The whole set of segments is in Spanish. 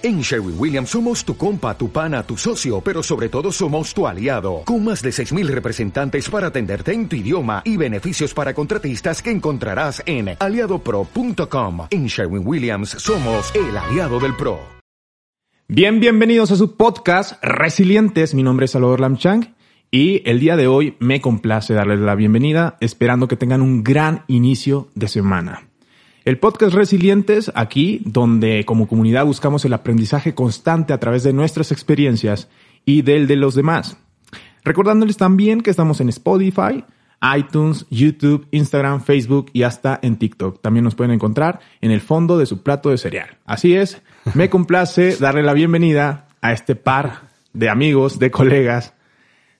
En Sherwin Williams somos tu compa, tu pana, tu socio, pero sobre todo somos tu aliado, con más de 6.000 representantes para atenderte en tu idioma y beneficios para contratistas que encontrarás en aliadopro.com. En Sherwin Williams somos el aliado del PRO. Bien, bienvenidos a su podcast Resilientes. Mi nombre es Salvador Lamchang y el día de hoy me complace darles la bienvenida, esperando que tengan un gran inicio de semana. El podcast Resilientes, aquí donde como comunidad buscamos el aprendizaje constante a través de nuestras experiencias y del de los demás. Recordándoles también que estamos en Spotify, iTunes, YouTube, Instagram, Facebook y hasta en TikTok. También nos pueden encontrar en el fondo de su plato de cereal. Así es, me complace darle la bienvenida a este par de amigos, de colegas,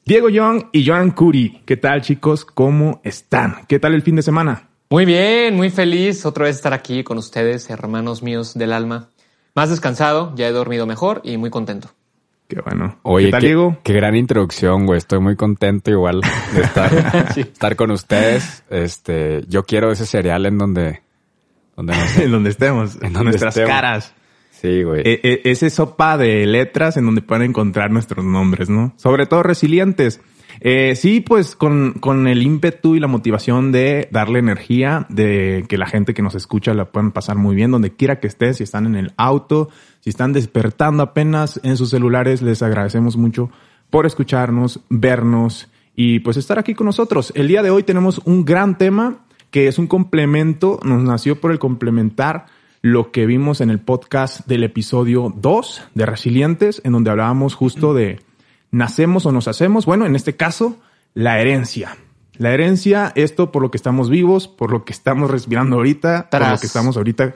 Diego Young y Joan Curi. ¿Qué tal chicos? ¿Cómo están? ¿Qué tal el fin de semana? Muy bien, muy feliz otra vez estar aquí con ustedes, hermanos míos del alma. Más descansado, ya he dormido mejor y muy contento. Qué bueno. Oye, ¿Qué tal, qué, Diego? qué gran introducción, güey. Estoy muy contento igual de estar, Sí. estar con ustedes. Este, yo quiero ese cereal en donde, donde no sé. En donde estemos, En donde nuestras estemos. caras. Sí, güey. E- e- ese sopa de letras en donde pueden encontrar nuestros nombres, ¿no? Sobre todo resilientes. Eh, sí, pues con, con el ímpetu y la motivación de darle energía, de que la gente que nos escucha la puedan pasar muy bien, donde quiera que estén, si están en el auto, si están despertando apenas en sus celulares, les agradecemos mucho por escucharnos, vernos y pues estar aquí con nosotros. El día de hoy tenemos un gran tema que es un complemento, nos nació por el complementar lo que vimos en el podcast del episodio 2 de Resilientes, en donde hablábamos justo de nacemos o nos hacemos. Bueno, en este caso, la herencia. La herencia, esto por lo que estamos vivos, por lo que estamos respirando ahorita, por lo Tras. que estamos ahorita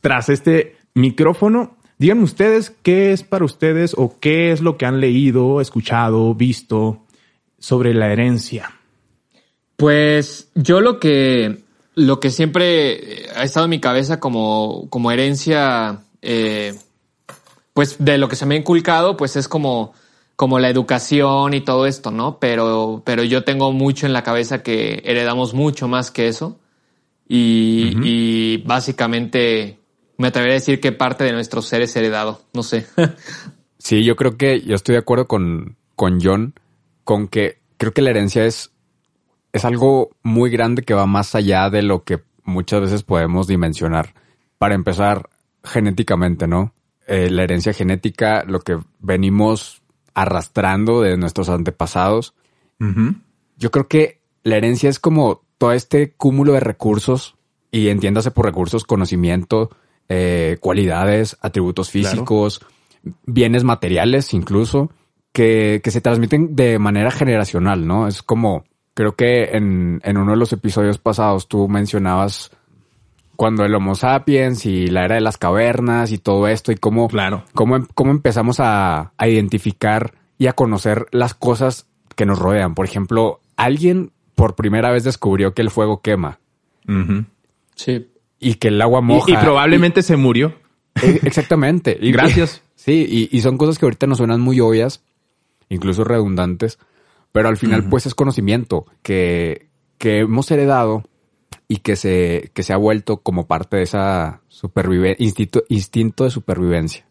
tras este micrófono. Díganme ustedes qué es para ustedes o qué es lo que han leído, escuchado, visto sobre la herencia. Pues yo lo que lo que siempre eh, ha estado en mi cabeza como, como herencia, eh, pues de lo que se me ha inculcado, pues es como, como la educación y todo esto, ¿no? Pero, pero yo tengo mucho en la cabeza que heredamos mucho más que eso. Y, y básicamente me atrevería a decir que parte de nuestro ser es heredado. No sé. Sí, yo creo que yo estoy de acuerdo con, con John, con que creo que la herencia es, es algo muy grande que va más allá de lo que muchas veces podemos dimensionar. Para empezar, genéticamente, ¿no? Eh, la herencia genética, lo que venimos arrastrando de nuestros antepasados. Yo creo que la herencia es como todo este cúmulo de recursos, y entiéndase por recursos, conocimiento, eh, cualidades, atributos Claro. físicos, bienes materiales incluso, que, que se transmiten de manera generacional, ¿no? Es como, creo que en, en uno de los episodios pasados tú mencionabas cuando el Homo sapiens y la era de las cavernas y todo esto y cómo, Claro. cómo, em- cómo empezamos a, a identificar y a conocer las cosas que nos rodean. Por ejemplo, alguien por primera vez descubrió que el fuego quema. Sí. y que el agua moja. y, probablemente se murió. Eh, Exactamente. Y Gracias. Sí, y, y son cosas que ahorita nos suenan muy obvias, incluso redundantes, pero al final pues es conocimiento que, que hemos heredado y que se, que se ha vuelto como parte de esa instinto, instinto de supervivencia.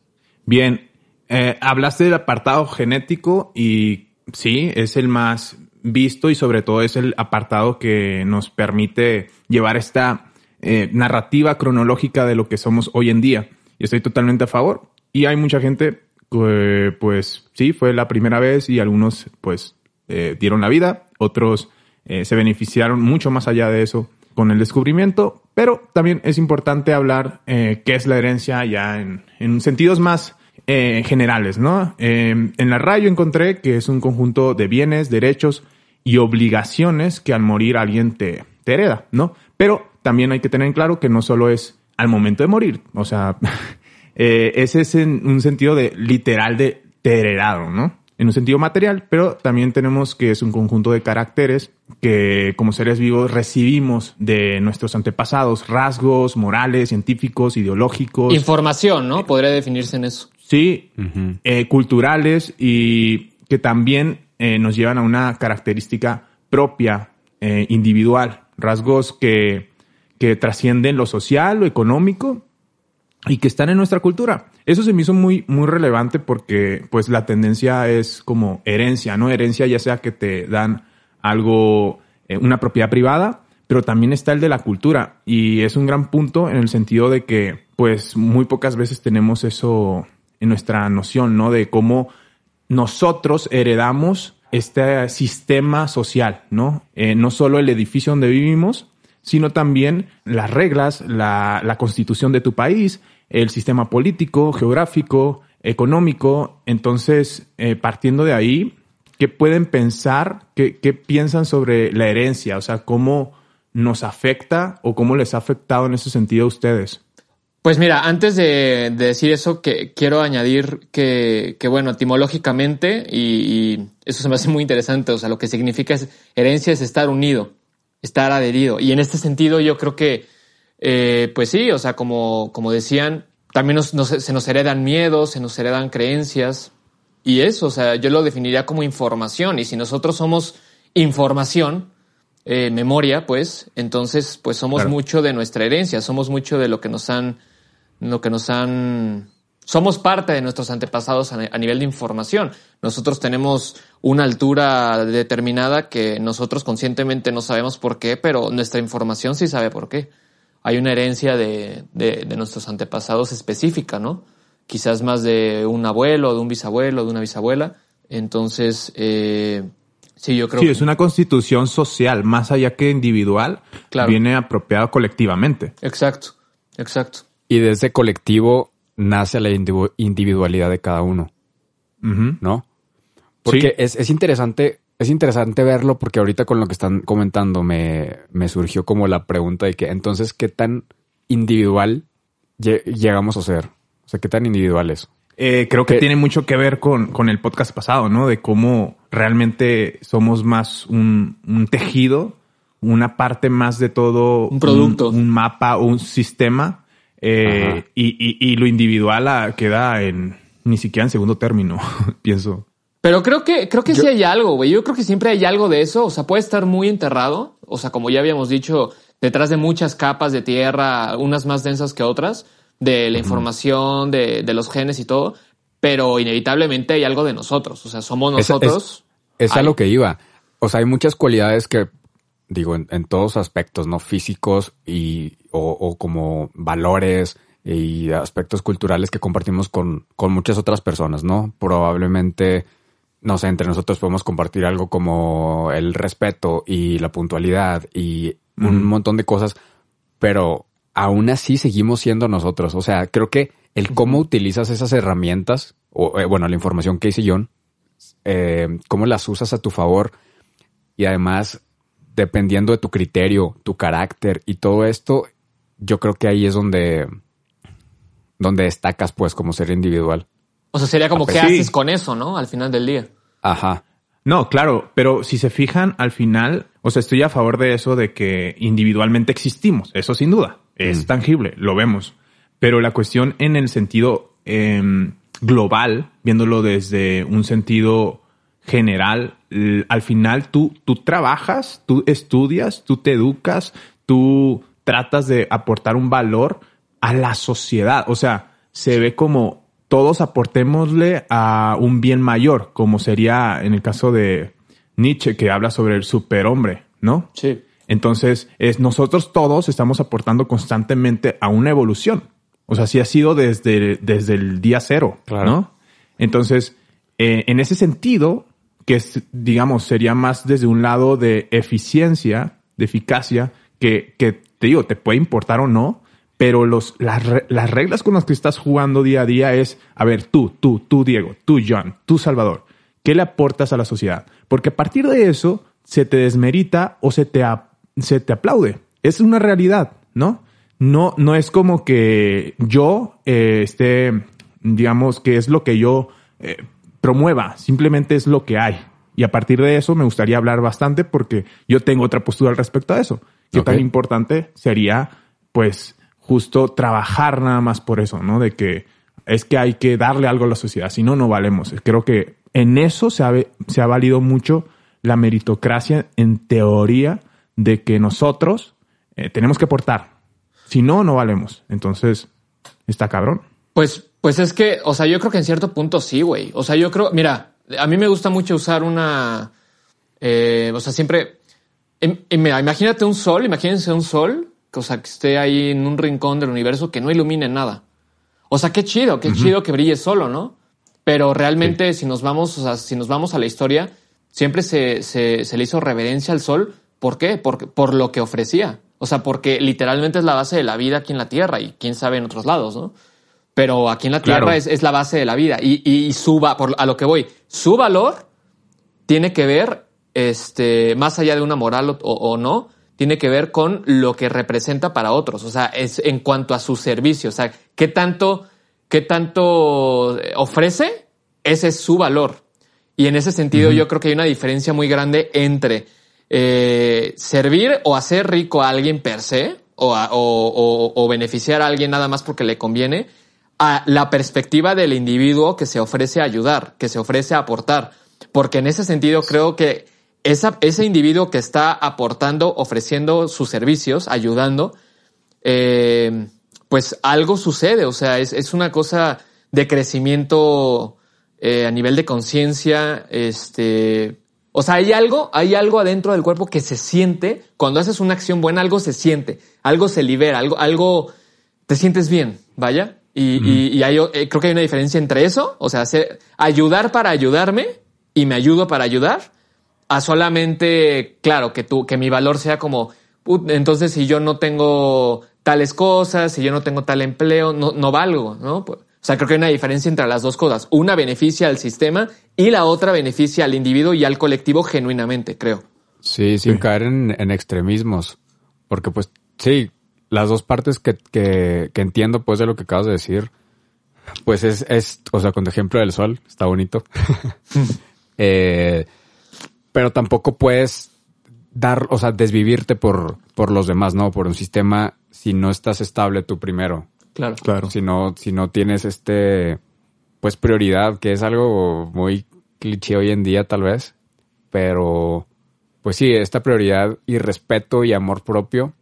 Bien, eh, hablaste del apartado genético y sí, es el más visto y sobre todo es el apartado que nos permite llevar esta eh, narrativa cronológica de lo que somos hoy en día. Y estoy totalmente a favor. Y hay mucha gente que, pues sí, fue la primera vez y algunos pues eh, dieron la vida, otros eh, se beneficiaron mucho más allá de eso con el descubrimiento, pero también es importante hablar eh, qué es la herencia ya en, en sentidos más eh, generales, ¿no? Eh, en la RAI encontré que es un conjunto de bienes, derechos y obligaciones que al morir alguien te, te hereda, ¿no? Pero también hay que tener en claro que no solo es al momento de morir, o sea, eh, ese es en un sentido de literal de te heredado, ¿no? En un sentido material, pero también tenemos que es un conjunto de caracteres que como seres vivos recibimos de nuestros antepasados, rasgos morales, científicos, ideológicos. Información, ¿no? Podría definirse en eso. Sí, eh, culturales y que también eh, nos llevan a una característica propia, eh, individual, rasgos que, que trascienden lo social, lo económico y que están en nuestra cultura. Eso se me hizo muy, muy relevante porque pues la tendencia es como herencia, ¿no? Herencia ya sea que te dan algo, eh, una propiedad privada, pero también está el de la cultura y es un gran punto en el sentido de que pues muy pocas veces tenemos eso en nuestra noción, ¿no? De cómo nosotros heredamos este sistema social, ¿no? Eh, no solo el edificio donde vivimos, sino también las reglas, la, constitución de tu país, el sistema político, geográfico, económico. Entonces, eh, partiendo de ahí, ¿qué pueden pensar? ¿Qué, ¿Qué piensan sobre la herencia? O sea, ¿cómo nos afecta o cómo les ha afectado en ese sentido a ustedes? Pues mira, antes de, decir eso, que quiero añadir que, que bueno, etimológicamente, y, y, eso se me hace muy interesante, o sea, lo que significa es herencia es estar unido, estar adherido. Y en este sentido yo creo que, eh, pues sí, o sea, como, como decían, también nos, nos, se nos heredan miedos, se nos heredan creencias, y eso, o sea, yo lo definiría como información, y si nosotros somos información, eh, memoria, pues, entonces, pues somos claro. mucho de nuestra herencia, somos mucho de lo que nos han, lo que nos han, somos parte de nuestros antepasados a, a nivel de información. Nosotros tenemos una altura determinada que nosotros conscientemente no sabemos por qué, pero nuestra información sí sabe por qué. Hay una herencia de, de, de nuestros antepasados específica, ¿no? Quizás más de un abuelo, de un bisabuelo, de una bisabuela. Entonces, eh, Sí, yo creo sí, que... es una constitución social, más allá que individual, claro. viene apropiada colectivamente. Exacto, exacto. Y de ese colectivo nace la individualidad de cada uno, uh -huh. ¿no? Porque sí. es, es, interesante, es interesante verlo porque ahorita con lo que están comentando me, me surgió como la pregunta de que entonces, ¿qué tan individual llegamos a ser? O sea, ¿qué tan individual es? Eh, creo que, que, tiene mucho que ver con, con, el podcast pasado, ¿no? De cómo realmente somos más un, un tejido, una parte más de todo. Un producto. Un, un mapa, un sistema. Eh, y, y, y, lo individual queda en ni siquiera en segundo término, pienso. Pero creo que, creo que Yo, sí hay algo, güey. Yo creo que siempre hay algo de eso. O sea, puede estar muy enterrado. O sea, como ya habíamos dicho, detrás de muchas capas de tierra, unas más densas que otras de la información, de, de, los genes y todo, pero inevitablemente hay algo de nosotros, o sea, somos nosotros. Es, es, es a lo que iba. O sea, hay muchas cualidades que, digo, en, en todos aspectos, ¿no? Físicos y, o, o, como valores y aspectos culturales que compartimos con, con muchas otras personas, ¿no? Probablemente, no sé, entre nosotros podemos compartir algo como el respeto y la puntualidad y mm. un montón de cosas, pero aún así seguimos siendo nosotros. O sea, creo que el cómo utilizas esas herramientas, o eh, bueno, la información que hice John, eh, cómo las usas a tu favor y además, dependiendo de tu criterio, tu carácter y todo esto, yo creo que ahí es donde, donde destacas, pues, como ser individual. O sea, sería como, ¿qué sí. haces con eso, no? Al final del día. Ajá. No, claro, pero si se fijan al final, o sea, estoy a favor de eso de que individualmente existimos, eso sin duda, es mm. tangible, lo vemos. Pero la cuestión en el sentido eh, global, viéndolo desde un sentido general, al final tú, tú trabajas, tú estudias, tú te educas, tú tratas de aportar un valor a la sociedad. O sea, se ve como todos aportémosle a un bien mayor, como sería en el caso de Nietzsche, que habla sobre el superhombre, ¿no? Sí. Entonces, es, nosotros todos estamos aportando constantemente a una evolución. O sea, sí ha sido desde, desde el día cero, claro. ¿no? Entonces, eh, en ese sentido, que es, digamos, sería más desde un lado de eficiencia, de eficacia, que, que te digo, te puede importar o no, pero los, las, las reglas con las que estás jugando día a día es, a ver, tú, tú, tú, Diego, tú, John, tú, Salvador, ¿qué le aportas a la sociedad? Porque a partir de eso se te desmerita o se te, se te aplaude. Es una realidad, ¿no? No, no es como que yo eh, esté, digamos, que es lo que yo eh, promueva, simplemente es lo que hay. Y a partir de eso me gustaría hablar bastante porque yo tengo otra postura al respecto a eso. ¿Qué okay. tan importante sería, pues, justo trabajar nada más por eso, ¿no? De que es que hay que darle algo a la sociedad, si no, no valemos. Creo que en eso se ha, valido mucho la meritocracia en teoría de que nosotros eh, tenemos que aportar. Si no, no valemos. Entonces, está cabrón. Pues, pues es que, o sea, yo creo que en cierto punto sí, güey. O sea, yo creo, mira, a mí me gusta mucho usar una, eh, o sea, siempre, em- em- imagínate un sol, imagínense un sol, o sea, que esté ahí en un rincón del universo que no ilumine nada. O sea, qué chido, qué chido que brille solo, ¿no? Pero realmente, si nos vamos, o sea, si nos vamos a la historia, siempre se, se, se le hizo reverencia al sol. ¿Por qué? Por, por lo que ofrecía. O sea, porque literalmente es la base de la vida aquí en la Tierra y quién sabe en otros lados, ¿no? Pero aquí en la Tierra Claro. es, es la base de la vida. Y, y su va- por, a lo que voy, su valor tiene que ver, este, más allá de una moral o no, tiene que ver con lo que representa para otros. O sea, es en cuanto a su servicio. O sea, qué tanto, qué tanto eh, ofrece, ese es su valor. Y en ese sentido, yo creo que hay una diferencia muy grande entre eh, servir o hacer rico a alguien per se, o, a- o- o- o beneficiar a alguien nada más porque le conviene, a la perspectiva del individuo que se ofrece a ayudar, que se ofrece a aportar. Porque en ese sentido creo que esa, ese individuo que está aportando, ofreciendo sus servicios, ayudando, eh, pues algo sucede. O sea, es, es una cosa de crecimiento eh, a nivel de conciencia. Este, o sea, hay algo, hay algo adentro del cuerpo que se siente. Cuando haces una acción buena, algo se siente, algo se libera, algo, algo te sientes bien, vaya. Y, y- y hay, eh, creo que hay una diferencia entre eso, o sea, hacer- ayudar para ayudarme y me ayudo para ayudar, a solamente, claro, que tú, que mi valor sea como, "Put, entonces si yo no tengo tales cosas, si yo no tengo tal empleo, no, no valgo, ¿no? Pues, o sea, creo que hay una diferencia entre las dos cosas. Una beneficia al sistema y la otra beneficia al individuo y al colectivo genuinamente, creo. Sí, sin Sí. caer en, en extremismos. Porque pues sí, las dos partes que, que, que entiendo pues de lo que acabas de decir, pues es, es o sea, con tu ejemplo del sol, está bonito. Eh, pero tampoco puedes dar, o sea, desvivirte por, por los demás, ¿no? Por un sistema si no estás estable tú primero. Claro. Claro. Si no, si no tienes este, pues prioridad, que es algo muy cliché hoy en día tal vez, pero pues sí, esta prioridad y respeto y amor propio,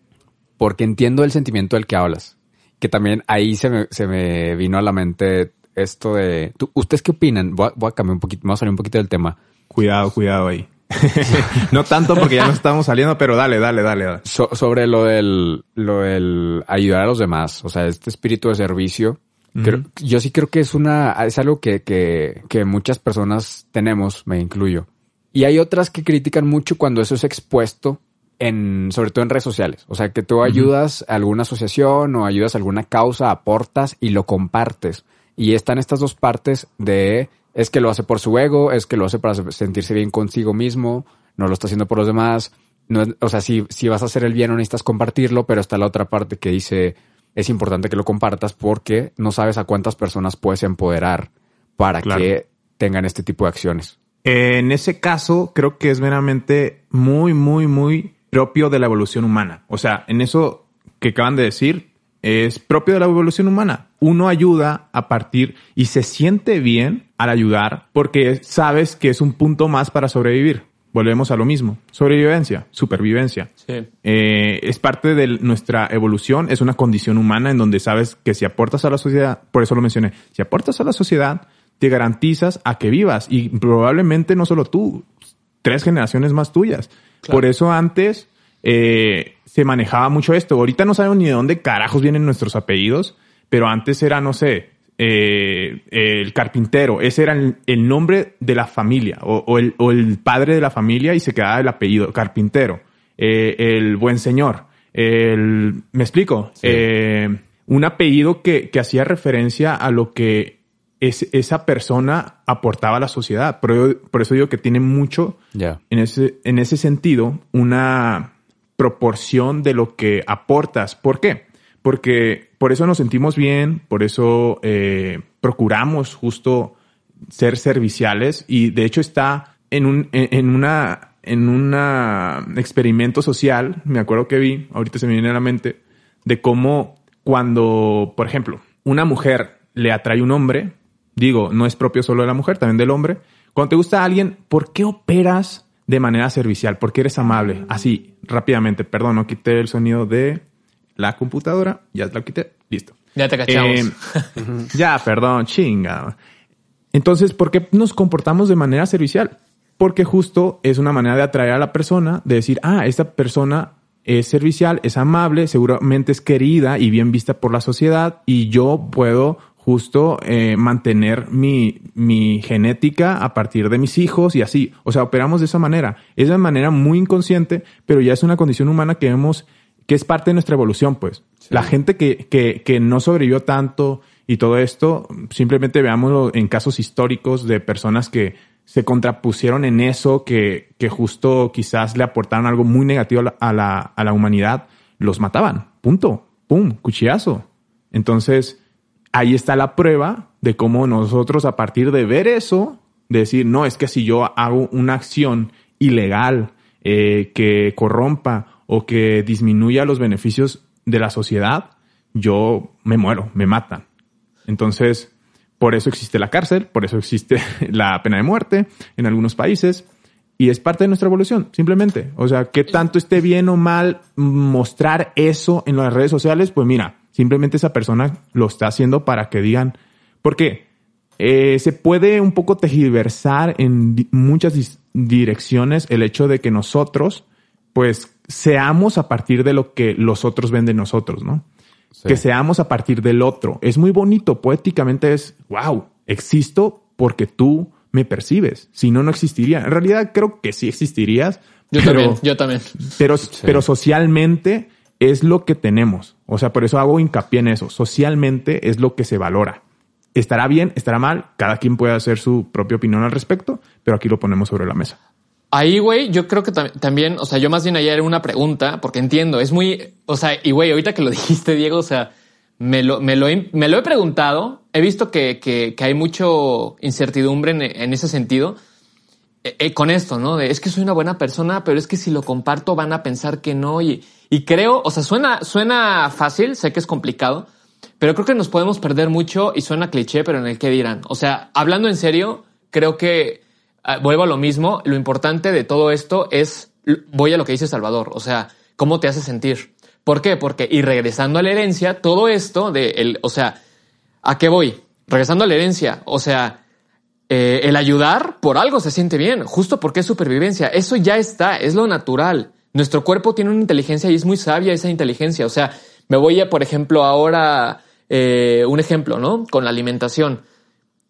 porque entiendo el sentimiento del que hablas, que también ahí se me, se me vino a la mente esto de, ¿tú- ¿ustedes qué opinan? Voy a, voy a cambiar un poquito, vamos a salir un poquito del tema. Cuidado, cuidado ahí. no tanto porque ya no estamos saliendo, pero dale, dale, dale. dale. So- sobre lo del, lo del ayudar a los demás, o sea, este espíritu de servicio, creo- yo sí creo que es una, es algo que, que, que muchas personas tenemos, me incluyo. Y hay otras que critican mucho cuando eso es expuesto en, sobre todo en redes sociales. O sea, que tú ayudas a alguna asociación o ayudas a alguna causa, aportas y lo compartes. Y están estas dos partes de es que lo hace por su ego, es que lo hace para sentirse bien consigo mismo, no lo está haciendo por los demás. No, o sea, si, si vas a hacer el bien no necesitas compartirlo, pero está la otra parte que dice es importante que lo compartas porque no sabes a cuántas personas puedes empoderar para Claro. que tengan este tipo de acciones. En ese caso, creo que es meramente muy, muy, muy propio de la evolución humana. O sea, en eso que acaban de decir, es propio de la evolución humana. Uno ayuda a partir y se siente bien al ayudar porque sabes que es un punto más para sobrevivir. Volvemos a lo mismo. Sobrevivencia, supervivencia. Sí. Eh, es parte de nuestra evolución, es una condición humana en donde sabes que si aportas a la sociedad, por eso lo mencioné, si aportas a la sociedad, te garantizas a que vivas y probablemente no solo tú, tres generaciones más tuyas. Por eso antes eh, se manejaba mucho esto. Ahorita no sabemos ni de dónde carajos vienen nuestros apellidos, pero antes era, no sé, eh, el carpintero, ese era el, el nombre de la familia o, o el, o el padre de la familia y se quedaba el apellido, carpintero, Eh, el buen señor, el, ¿me explico? Eh, un apellido que, que hacía referencia a lo que es, esa persona aportaba a la sociedad. Por, por eso digo que tiene mucho en ese, en ese sentido, una proporción de lo que aportas. ¿Por qué? Porque por eso nos sentimos bien, por eso eh, procuramos justo ser serviciales y de hecho está en un en, una en un experimento social, me acuerdo que vi, ahorita se me viene a la mente, de cómo cuando, por ejemplo, una mujer le atrae un hombre, digo, no es propio solo de la mujer, también del hombre, cuando te gusta alguien, ¿por qué operas de manera servicial? ¿Por qué eres amable? Así, rápidamente, perdón, no quité el sonido de la computadora, ya la quité, listo. Ya te cachamos. Eh, ya, perdón, chinga. Entonces, ¿por qué nos comportamos de manera servicial? Porque justo es una manera de atraer a la persona, de decir, ah, esta persona es servicial, es amable, seguramente es querida y bien vista por la sociedad y yo puedo justo eh, mantener mi, mi genética a partir de mis hijos y así. O sea, operamos de esa manera. Es de manera muy inconsciente, pero ya es una condición humana que vemos que es parte de nuestra evolución, pues. La gente que, que, que no sobrevivió tanto y todo esto, simplemente veámoslo en casos históricos de personas que se contrapusieron en eso, que, que justo quizás le aportaron algo muy negativo a la, a la, a la humanidad, los mataban. Punto. Pum, cuchillazo. Entonces, ahí está la prueba de cómo nosotros a partir de ver eso, decir, no, es que si yo hago una acción ilegal eh, que corrompa o que disminuya los beneficios de la sociedad, yo me muero, me matan. Entonces, por eso existe la cárcel, por eso existe la pena de muerte en algunos países. Y es parte de nuestra evolución, simplemente. O sea, que tanto esté bien o mal mostrar eso en las redes sociales, pues mira, simplemente esa persona lo está haciendo para que digan, porque eh, se puede un poco tejiversar en muchas direcciones el hecho de que nosotros, pues, seamos a partir de lo que los otros ven de nosotros, ¿no? Sí. Que seamos a partir del otro. Es muy bonito, poéticamente es, wow, existo porque tú me percibes. Si no, no existiría. En realidad creo que sí existirías. Yo pero, también, yo también. Pero, sí. pero socialmente es lo que tenemos. O sea, por eso hago hincapié en eso. Socialmente es lo que se valora. Estará bien, estará mal, cada quien puede hacer su propia opinión al respecto, pero aquí lo ponemos sobre la mesa. Ahí, güey, yo creo que tam también, o sea, yo más bien ayer era una pregunta, porque entiendo, es muy, o sea, y güey, ahorita que lo dijiste, Diego, o sea, me lo, me lo, he, me lo he preguntado, he visto que, que, que hay mucho incertidumbre en, en ese sentido, eh, eh, con esto, ¿no? De, es que soy una buena persona, pero es que si lo comparto van a pensar que no, y, y creo, o sea, suena, suena fácil, sé que es complicado, pero creo que nos podemos perder mucho y suena cliché, pero en el que dirán. O sea, hablando en serio, creo que uh, vuelvo a lo mismo, lo importante de todo esto es, voy a lo que dice Salvador, o sea, cómo te hace sentir. ¿Por qué? Porque, y regresando a la herencia, todo esto de, el, o sea, ¿a qué voy? Regresando a la herencia, o sea, eh, el ayudar por algo se siente bien, justo porque es supervivencia. Eso ya está, es lo natural. Nuestro cuerpo tiene una inteligencia y es muy sabia esa inteligencia. O sea, me voy a, por ejemplo, ahora eh, un ejemplo, ¿no? Con la alimentación.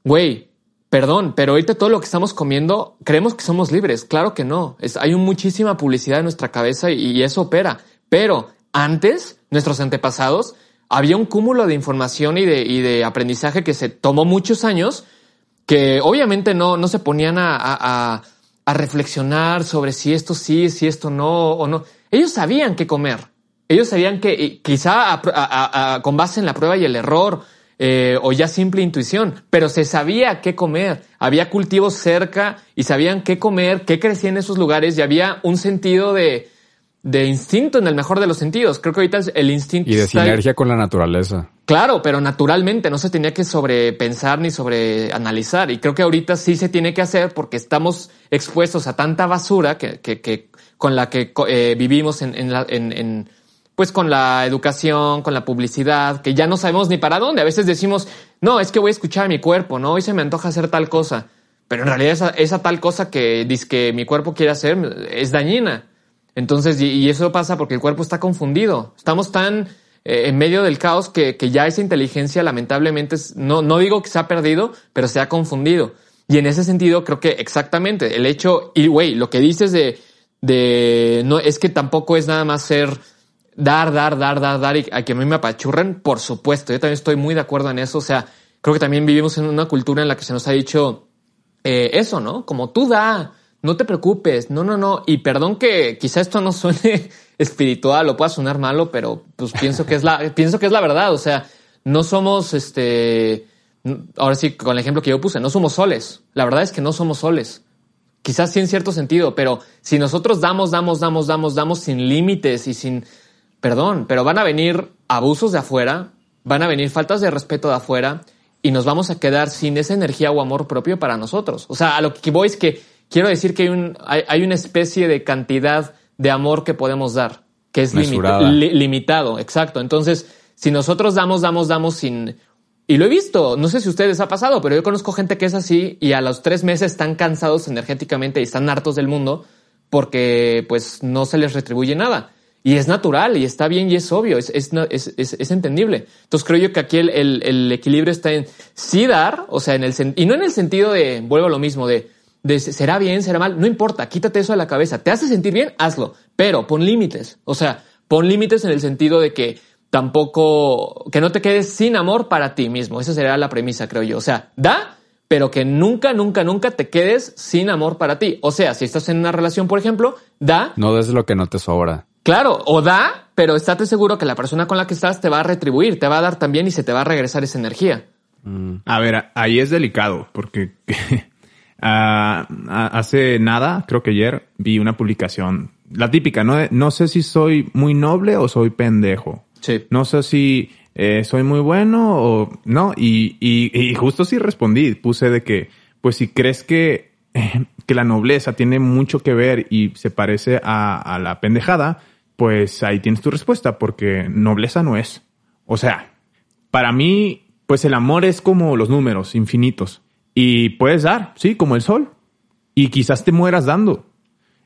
Güey, Perdón, pero ahorita todo lo que estamos comiendo creemos que somos libres. Claro que no. Hay muchísima publicidad en nuestra cabeza y, y eso opera. Pero antes, nuestros antepasados, había un cúmulo de información y de, y de aprendizaje que se tomó muchos años que obviamente no, no se ponían a, a, a, reflexionar sobre si esto sí, si esto no o no. Ellos sabían qué comer. Ellos sabían que quizá con base en la prueba y el error eh, o ya simple intuición, pero se sabía qué comer, había cultivos cerca y sabían qué comer, qué crecía en esos lugares y había un sentido de, de instinto en el mejor de los sentidos. Creo que ahorita el instinto... Y de sinergia con la naturaleza. Claro, pero naturalmente no se tenía que sobrepensar ni sobreanalizar. Y creo que ahorita sí se tiene que hacer porque estamos expuestos a tanta basura que, que, que con la que eh, vivimos en, en, la, en, en pues con la educación, con la publicidad, que ya no sabemos ni para dónde. A veces decimos, no, es que voy a escuchar a mi cuerpo, ¿no? Hoy se me antoja hacer tal cosa. Pero en realidad esa, esa tal cosa que dice que mi cuerpo quiere hacer es dañina. Entonces, y, eso pasa porque el cuerpo está confundido. Estamos tan eh, en medio del caos que, que ya esa inteligencia lamentablemente, es, no, no digo que se ha perdido, pero se ha confundido. Y en ese sentido creo que exactamente el hecho, y güey, lo que dices de, de, no, es que tampoco es nada más ser dar, dar, dar, dar, dar y a que a mí me apachurren, por supuesto. Yo también estoy muy de acuerdo en eso. O sea, creo que también vivimos en una cultura en la que se nos ha dicho eh, eso, ¿no? Como tú da, no te preocupes, no, no, no. Y perdón que quizá esto no suene espiritual o pueda sonar malo, pero pues pienso que es la, pienso que es la verdad. O sea, no somos este, ahora sí, con el ejemplo que yo puse, no somos soles. La verdad es que no somos soles. Quizás sí en cierto sentido, pero si nosotros damos, damos, damos, damos, damos sin límites y sin, perdón, pero van a venir abusos de afuera, van a venir faltas de respeto de afuera y nos vamos a quedar sin esa energía o amor propio para nosotros. O sea, a lo que voy es que quiero decir que hay, un, hay, hay una especie de cantidad de amor que podemos dar, que es limit, li, limitado, exacto. Entonces, si nosotros damos, damos, damos sin... Y lo he visto, no sé si a ustedes ha pasado, pero yo conozco gente que es así y a los tres meses están cansados energéticamente y están hartos del mundo porque pues no se les retribuye nada. Y es natural y está bien y es obvio, es, es, es, es entendible. Entonces creo yo que aquí el, el, el, equilibrio está en sí dar, o sea, en el y no en el sentido de, vuelvo a lo mismo, de, de será bien, será mal, no importa, quítate eso de la cabeza. ¿Te hace sentir bien? Hazlo, pero pon límites. O sea, pon límites en el sentido de que tampoco, que no te quedes sin amor para ti mismo. Esa sería la premisa, creo yo. O sea, da, pero que nunca, nunca, nunca te quedes sin amor para ti. O sea, si estás en una relación, por ejemplo, da. No des lo que no te sobra. Claro, o da, pero estate seguro que la persona con la que estás te va a retribuir, te va a dar también y se te va a regresar esa energía. Mm. A ver, ahí es delicado porque uh, hace nada, creo que ayer, vi una publicación, la típica, no, no sé si soy muy noble o soy pendejo. No sé si eh, soy muy bueno o no. Y, y, justo sí respondí, puse de que, pues si crees que, que la nobleza tiene mucho que ver y se parece a, a la pendejada, pues ahí tienes tu respuesta, porque nobleza no es. O sea, para mí, pues el amor es como los números infinitos. Y puedes dar, sí, como el sol. Y quizás te mueras dando.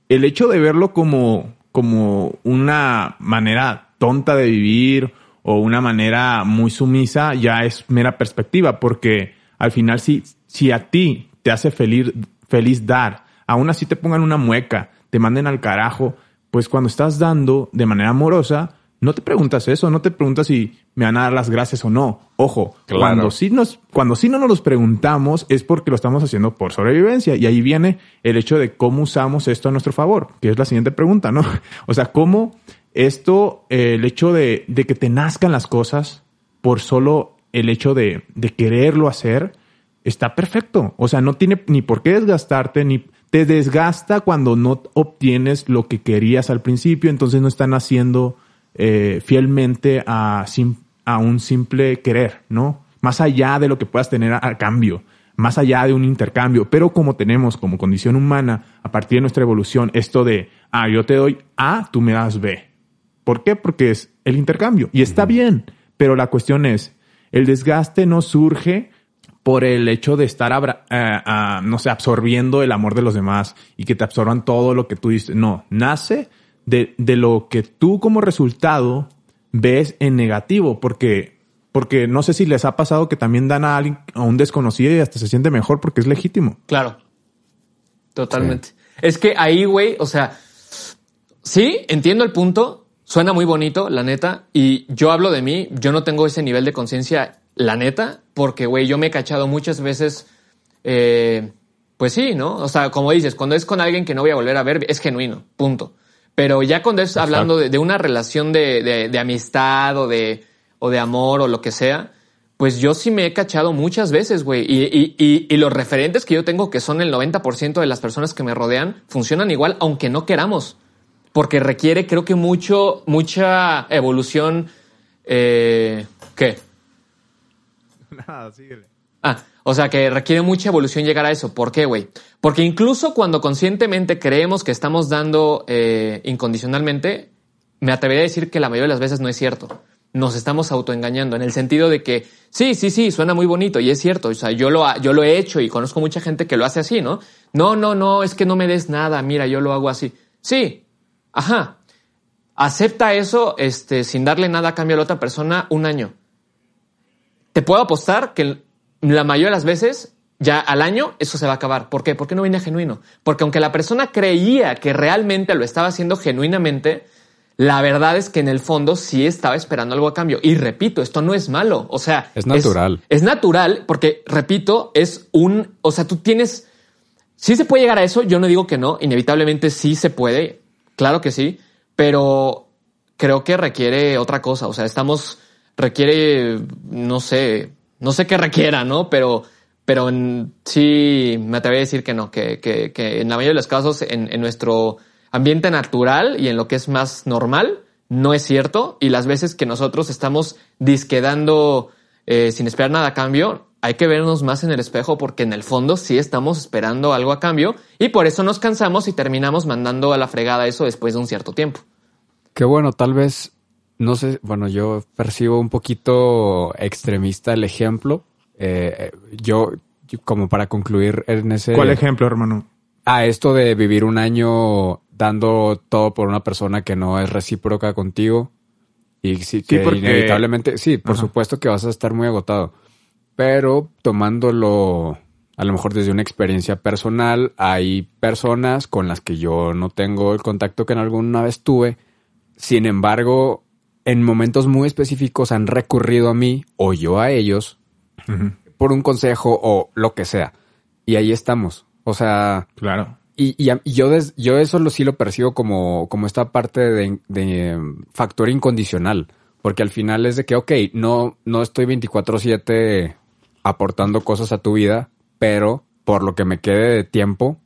El hecho de verlo como, como una manera tonta de vivir o una manera muy sumisa ya es mera perspectiva, porque al final si, si a ti te hace feliz, feliz dar, aún así te pongan una mueca, te manden al carajo, pues cuando estás dando de manera amorosa, no te preguntas eso, no te preguntas si me van a dar las gracias o no. Ojo, cuando sí nos, cuando sí no nos los preguntamos es porque lo estamos haciendo por sobrevivencia. Y ahí viene el hecho de cómo usamos esto a nuestro favor, que es la siguiente pregunta, ¿no? O sea, cómo esto, eh, el hecho de, de, que te nazcan las cosas por solo el hecho de, de, quererlo hacer, está perfecto. O sea, no tiene ni por qué desgastarte, ni te desgasta cuando no obtienes lo que querías al principio, entonces no están haciendo eh, fielmente a, a un simple querer, ¿no? Más allá de lo que puedas tener a, a cambio más allá de un intercambio, pero como tenemos como condición humana, a partir de nuestra evolución, esto de, ah, yo te doy A, tú me das B. ¿Por qué? Porque es el intercambio. Y está bien, pero la cuestión es, el desgaste no surge por el hecho de estar, eh, no sé, absorbiendo el amor de los demás y que te absorban todo lo que tú dices. No, nace de, de lo que tú como resultado ves en negativo, porque, porque no sé si les ha pasado que también dan a alguien, a un desconocido y hasta se siente mejor porque es legítimo. Claro. Totalmente. Es que ahí, güey, o sea, sí, entiendo el punto, Suena muy bonito, la neta. Y yo hablo de mí, yo no tengo ese nivel de conciencia, la neta, porque, güey, yo me he cachado muchas veces, eh, pues sí, ¿no? O sea, como dices, cuando es con alguien que no voy a volver a ver, es genuino, punto. Pero ya cuando es hablando de, una relación de, de, amistad o de, o de amor o lo que sea, pues yo sí me he cachado muchas veces, güey. Y, y, y, y, los referentes que yo tengo, que son el 90% de las personas que me rodean, funcionan igual, aunque no queramos porque requiere, creo que mucho, mucha evolución. Eh, ¿Qué? Nada, síguele. Ah, o sea que requiere mucha evolución llegar a eso. ¿Por qué, güey? Porque incluso cuando conscientemente creemos que estamos dando eh, incondicionalmente, me atrevería a decir que la mayoría de las veces no es cierto. Nos estamos autoengañando en el sentido de que sí, sí, sí, suena muy bonito y es cierto. O sea, yo lo, yo lo he hecho y conozco mucha gente que lo hace así, ¿no? No, no, no, es que no me des nada. Mira, yo lo hago así. Sí, Ajá. Acepta eso este, sin darle nada a cambio a la otra persona un año. Te puedo apostar que la mayoría de las veces, ya al año, eso se va a acabar. ¿Por qué? Porque no viene genuino. Porque aunque la persona creía que realmente lo estaba haciendo genuinamente, la verdad es que en el fondo sí estaba esperando algo a cambio. Y repito, esto no es malo. O sea, es natural. Es, es natural porque, repito, es un, o sea, tú tienes, sí se puede llegar a eso. Yo no digo que no, inevitablemente sí se puede. Claro que sí, pero creo que requiere otra cosa. O sea, estamos, requiere, no sé, no sé qué requiera, ¿no? Pero, pero sí me atrevo a decir que no, que, que, que en la mayoría de los casos, en, en, nuestro ambiente natural y en lo que es más normal, no es cierto. Y las veces que nosotros estamos disquedando eh, sin esperar nada a cambio, hay que vernos más en el espejo porque en el fondo sí estamos esperando algo a cambio y por eso nos cansamos y terminamos mandando a la fregada eso después de un cierto tiempo. Qué bueno, tal vez no sé, bueno, yo percibo un poquito extremista el ejemplo. Eh, yo, como para concluir en ese... ¿Cuál ejemplo, hermano? Ah, esto de vivir un año dando todo por una persona que no es recíproca contigo. Y sí, que inevitablemente, sí, por supuesto que vas a estar muy agotado. Pero tomándolo a lo mejor desde una experiencia personal, hay personas con las que yo no tengo el contacto que en alguna vez tuve. Sin embargo, en momentos muy específicos han recurrido a mí o yo a ellos por un consejo o lo que sea. Y ahí estamos. O sea, claro. Y, yo, yo eso lo, sí lo percibo como, como esta parte de, de, factor incondicional. Porque al final es de que, ok, no, no estoy 24-7 aportando cosas a tu vida, pero por lo que me quede de tiempo,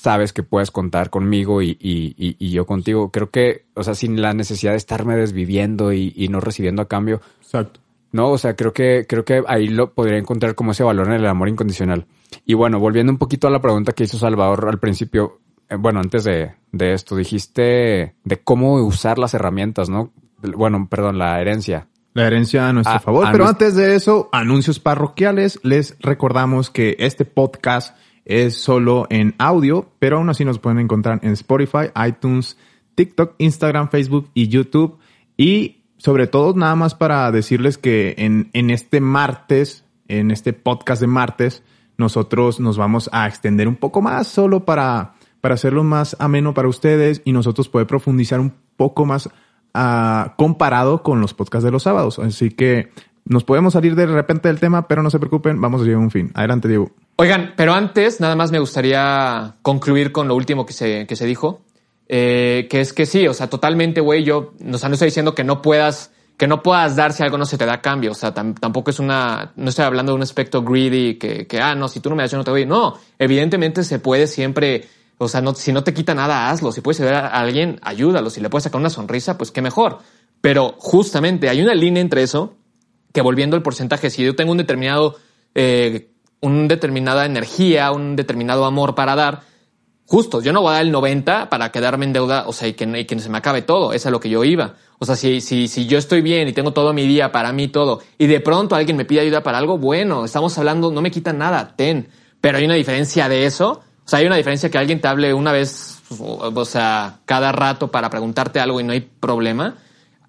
sabes que puedes contar conmigo y, y, y, yo contigo. Creo que, o sea, sin la necesidad de estarme desviviendo y, no recibiendo a cambio. Exacto. No, o sea, creo que, creo que ahí lo podría encontrar como ese valor en el amor incondicional. Y bueno, volviendo un poquito a la pregunta que hizo Salvador al principio, eh, bueno, antes de, de esto, dijiste de cómo usar las herramientas, ¿no? Bueno, perdón, la herencia. La herencia a nuestro Ah, favor. a Pero antes de eso, anuncios parroquiales. Les recordamos que este podcast es solo en audio, pero aún así nos pueden encontrar en Spotify, iTunes, TikTok, Instagram, Facebook y YouTube. Y sobre todo, nada más para decirles que en, en este martes, en este podcast de martes, nosotros nos vamos a extender un poco más solo para, para hacerlo más ameno para ustedes y nosotros poder profundizar un poco más ah, comparado con los podcasts de los sábados. Así que nos podemos salir de repente del tema, pero no se preocupen, vamos a llegar a un fin. Adelante, Diego. Oigan, pero antes, nada más me gustaría concluir con lo último que se, que se dijo. eh, que es que sí, o sea, totalmente, güey, yo, o sea, no estoy diciendo que no puedas, que no puedas dar si algo no se te da cambio. O sea, tam- tampoco es una, no estoy hablando de un aspecto greedy que, que, ah, no, si tú no me das, yo no te doy. No, evidentemente se puede siempre, o sea, no, si no te quita nada, hazlo. Si puedes ayudar a alguien, ayúdalo. Si le puedes sacar una sonrisa, pues qué mejor. Pero justamente hay una línea entre eso que volviendo al porcentaje, si yo tengo un determinado, eh, una determinada energía, un determinado amor para dar, justo, yo no voy a dar el 90 para quedarme en deuda, o sea, y que, y se me acabe todo, es lo que yo iba. O sea, si, si, si yo estoy bien y tengo todo mi día para mí todo, y de pronto alguien me pide ayuda para algo, bueno, estamos hablando, no me quitan nada, ten. Pero hay una diferencia de eso, o sea, hay una diferencia que alguien te hable una vez, o sea, cada rato para preguntarte algo y no hay problema.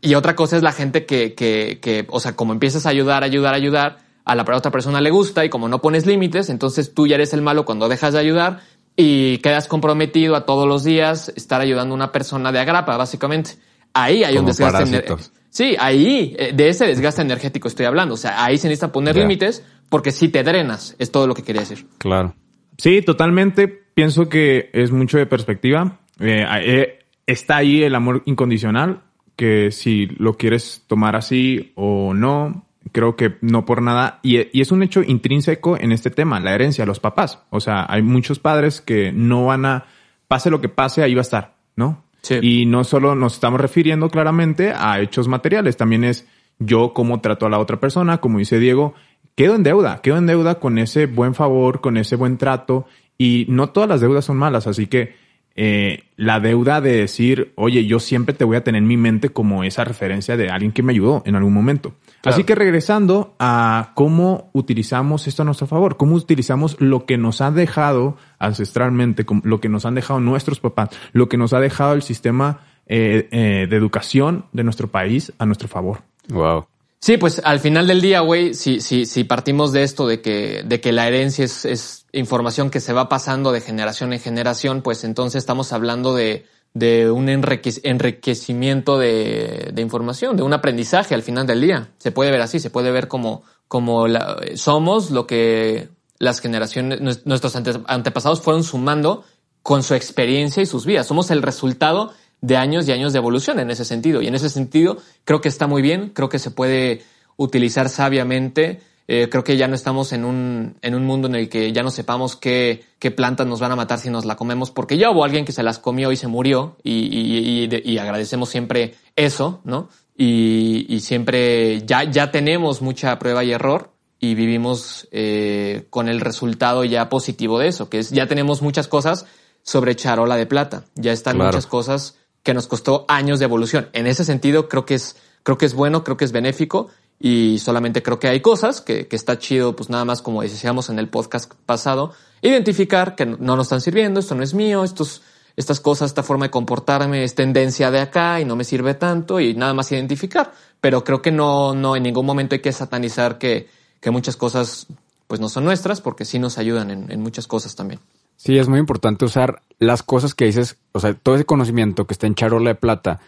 Y otra cosa es la gente que, que, que, o sea, como empiezas a ayudar, ayudar, ayudar, a la otra persona le gusta y como no pones límites, entonces tú ya eres el malo cuando dejas de ayudar y quedas comprometido a todos los días estar ayudando a una persona de agrapa, básicamente. Ahí hay un desgaste. ener- parásitos. Sí, ahí, eh, de ese desgaste energético estoy hablando. O sea, ahí se necesita poner límites porque si te drenas, es todo lo que quería decir. Claro. Sí, totalmente. Pienso que es mucho de perspectiva. Eh, eh, está ahí el amor incondicional, que si lo quieres tomar así o no, creo que no por nada. Y, y es un hecho intrínseco en este tema, la herencia, los papás. O sea, hay muchos padres que no van a, pase lo que pase, ahí va a estar, ¿no? Sí. Y no solo nos estamos refiriendo claramente a hechos materiales, también es yo cómo trato a la otra persona, como dice Diego, quedo en deuda, quedo en deuda con ese buen favor, con ese buen trato, y no todas las deudas son malas, así que eh, la deuda de decir, oye, yo siempre te voy a tener en mi mente como esa referencia de alguien que me ayudó en algún momento. Claro. Así que regresando a cómo utilizamos esto a nuestro favor, cómo utilizamos lo que nos ha dejado ancestralmente, lo que nos han dejado nuestros papás, lo que nos ha dejado el sistema eh, eh, de educación de nuestro país a nuestro favor. Wow. Sí, pues al final del día, güey, si, si, si partimos de esto, de que, de que la herencia es, es información que se va pasando de generación en generación, pues entonces estamos hablando de, de un enrique- enriquecimiento de, de información, de un aprendizaje al final del día. Se puede ver así, se puede ver como, como la- somos lo que las generaciones, nues- nuestros ante- antepasados fueron sumando con su experiencia y sus vidas. Somos el resultado de años y años de evolución en ese sentido. Y en ese sentido creo que está muy bien, creo que se puede utilizar sabiamente. Eh, creo que ya no estamos en un, en un mundo en el que ya no sepamos qué, qué plantas nos van a matar si nos la comemos, porque ya hubo alguien que se las comió y se murió y, y- y- y agradecemos siempre eso, ¿no? Y, y siempre ya, ya tenemos mucha prueba y error y vivimos eh, con el resultado ya positivo de eso, que es ya tenemos muchas cosas sobre charola de plata, ya están Claro. muchas cosas que nos costó años de evolución. En ese sentido, creo que es creo que es bueno, creo que es benéfico y solamente creo que hay cosas que, está chido, pues nada más como decíamos en el podcast pasado, identificar que no nos están sirviendo, esto no es mío, estos, estas cosas, esta forma de comportarme es tendencia de acá y no me sirve tanto y nada más identificar. Pero creo que no, no en ningún momento hay que satanizar que, que muchas cosas pues no son nuestras porque sí nos ayudan en muchas cosas también. Sí, es muy importante usar las cosas que dices, o sea, todo ese conocimiento que está en charola de plata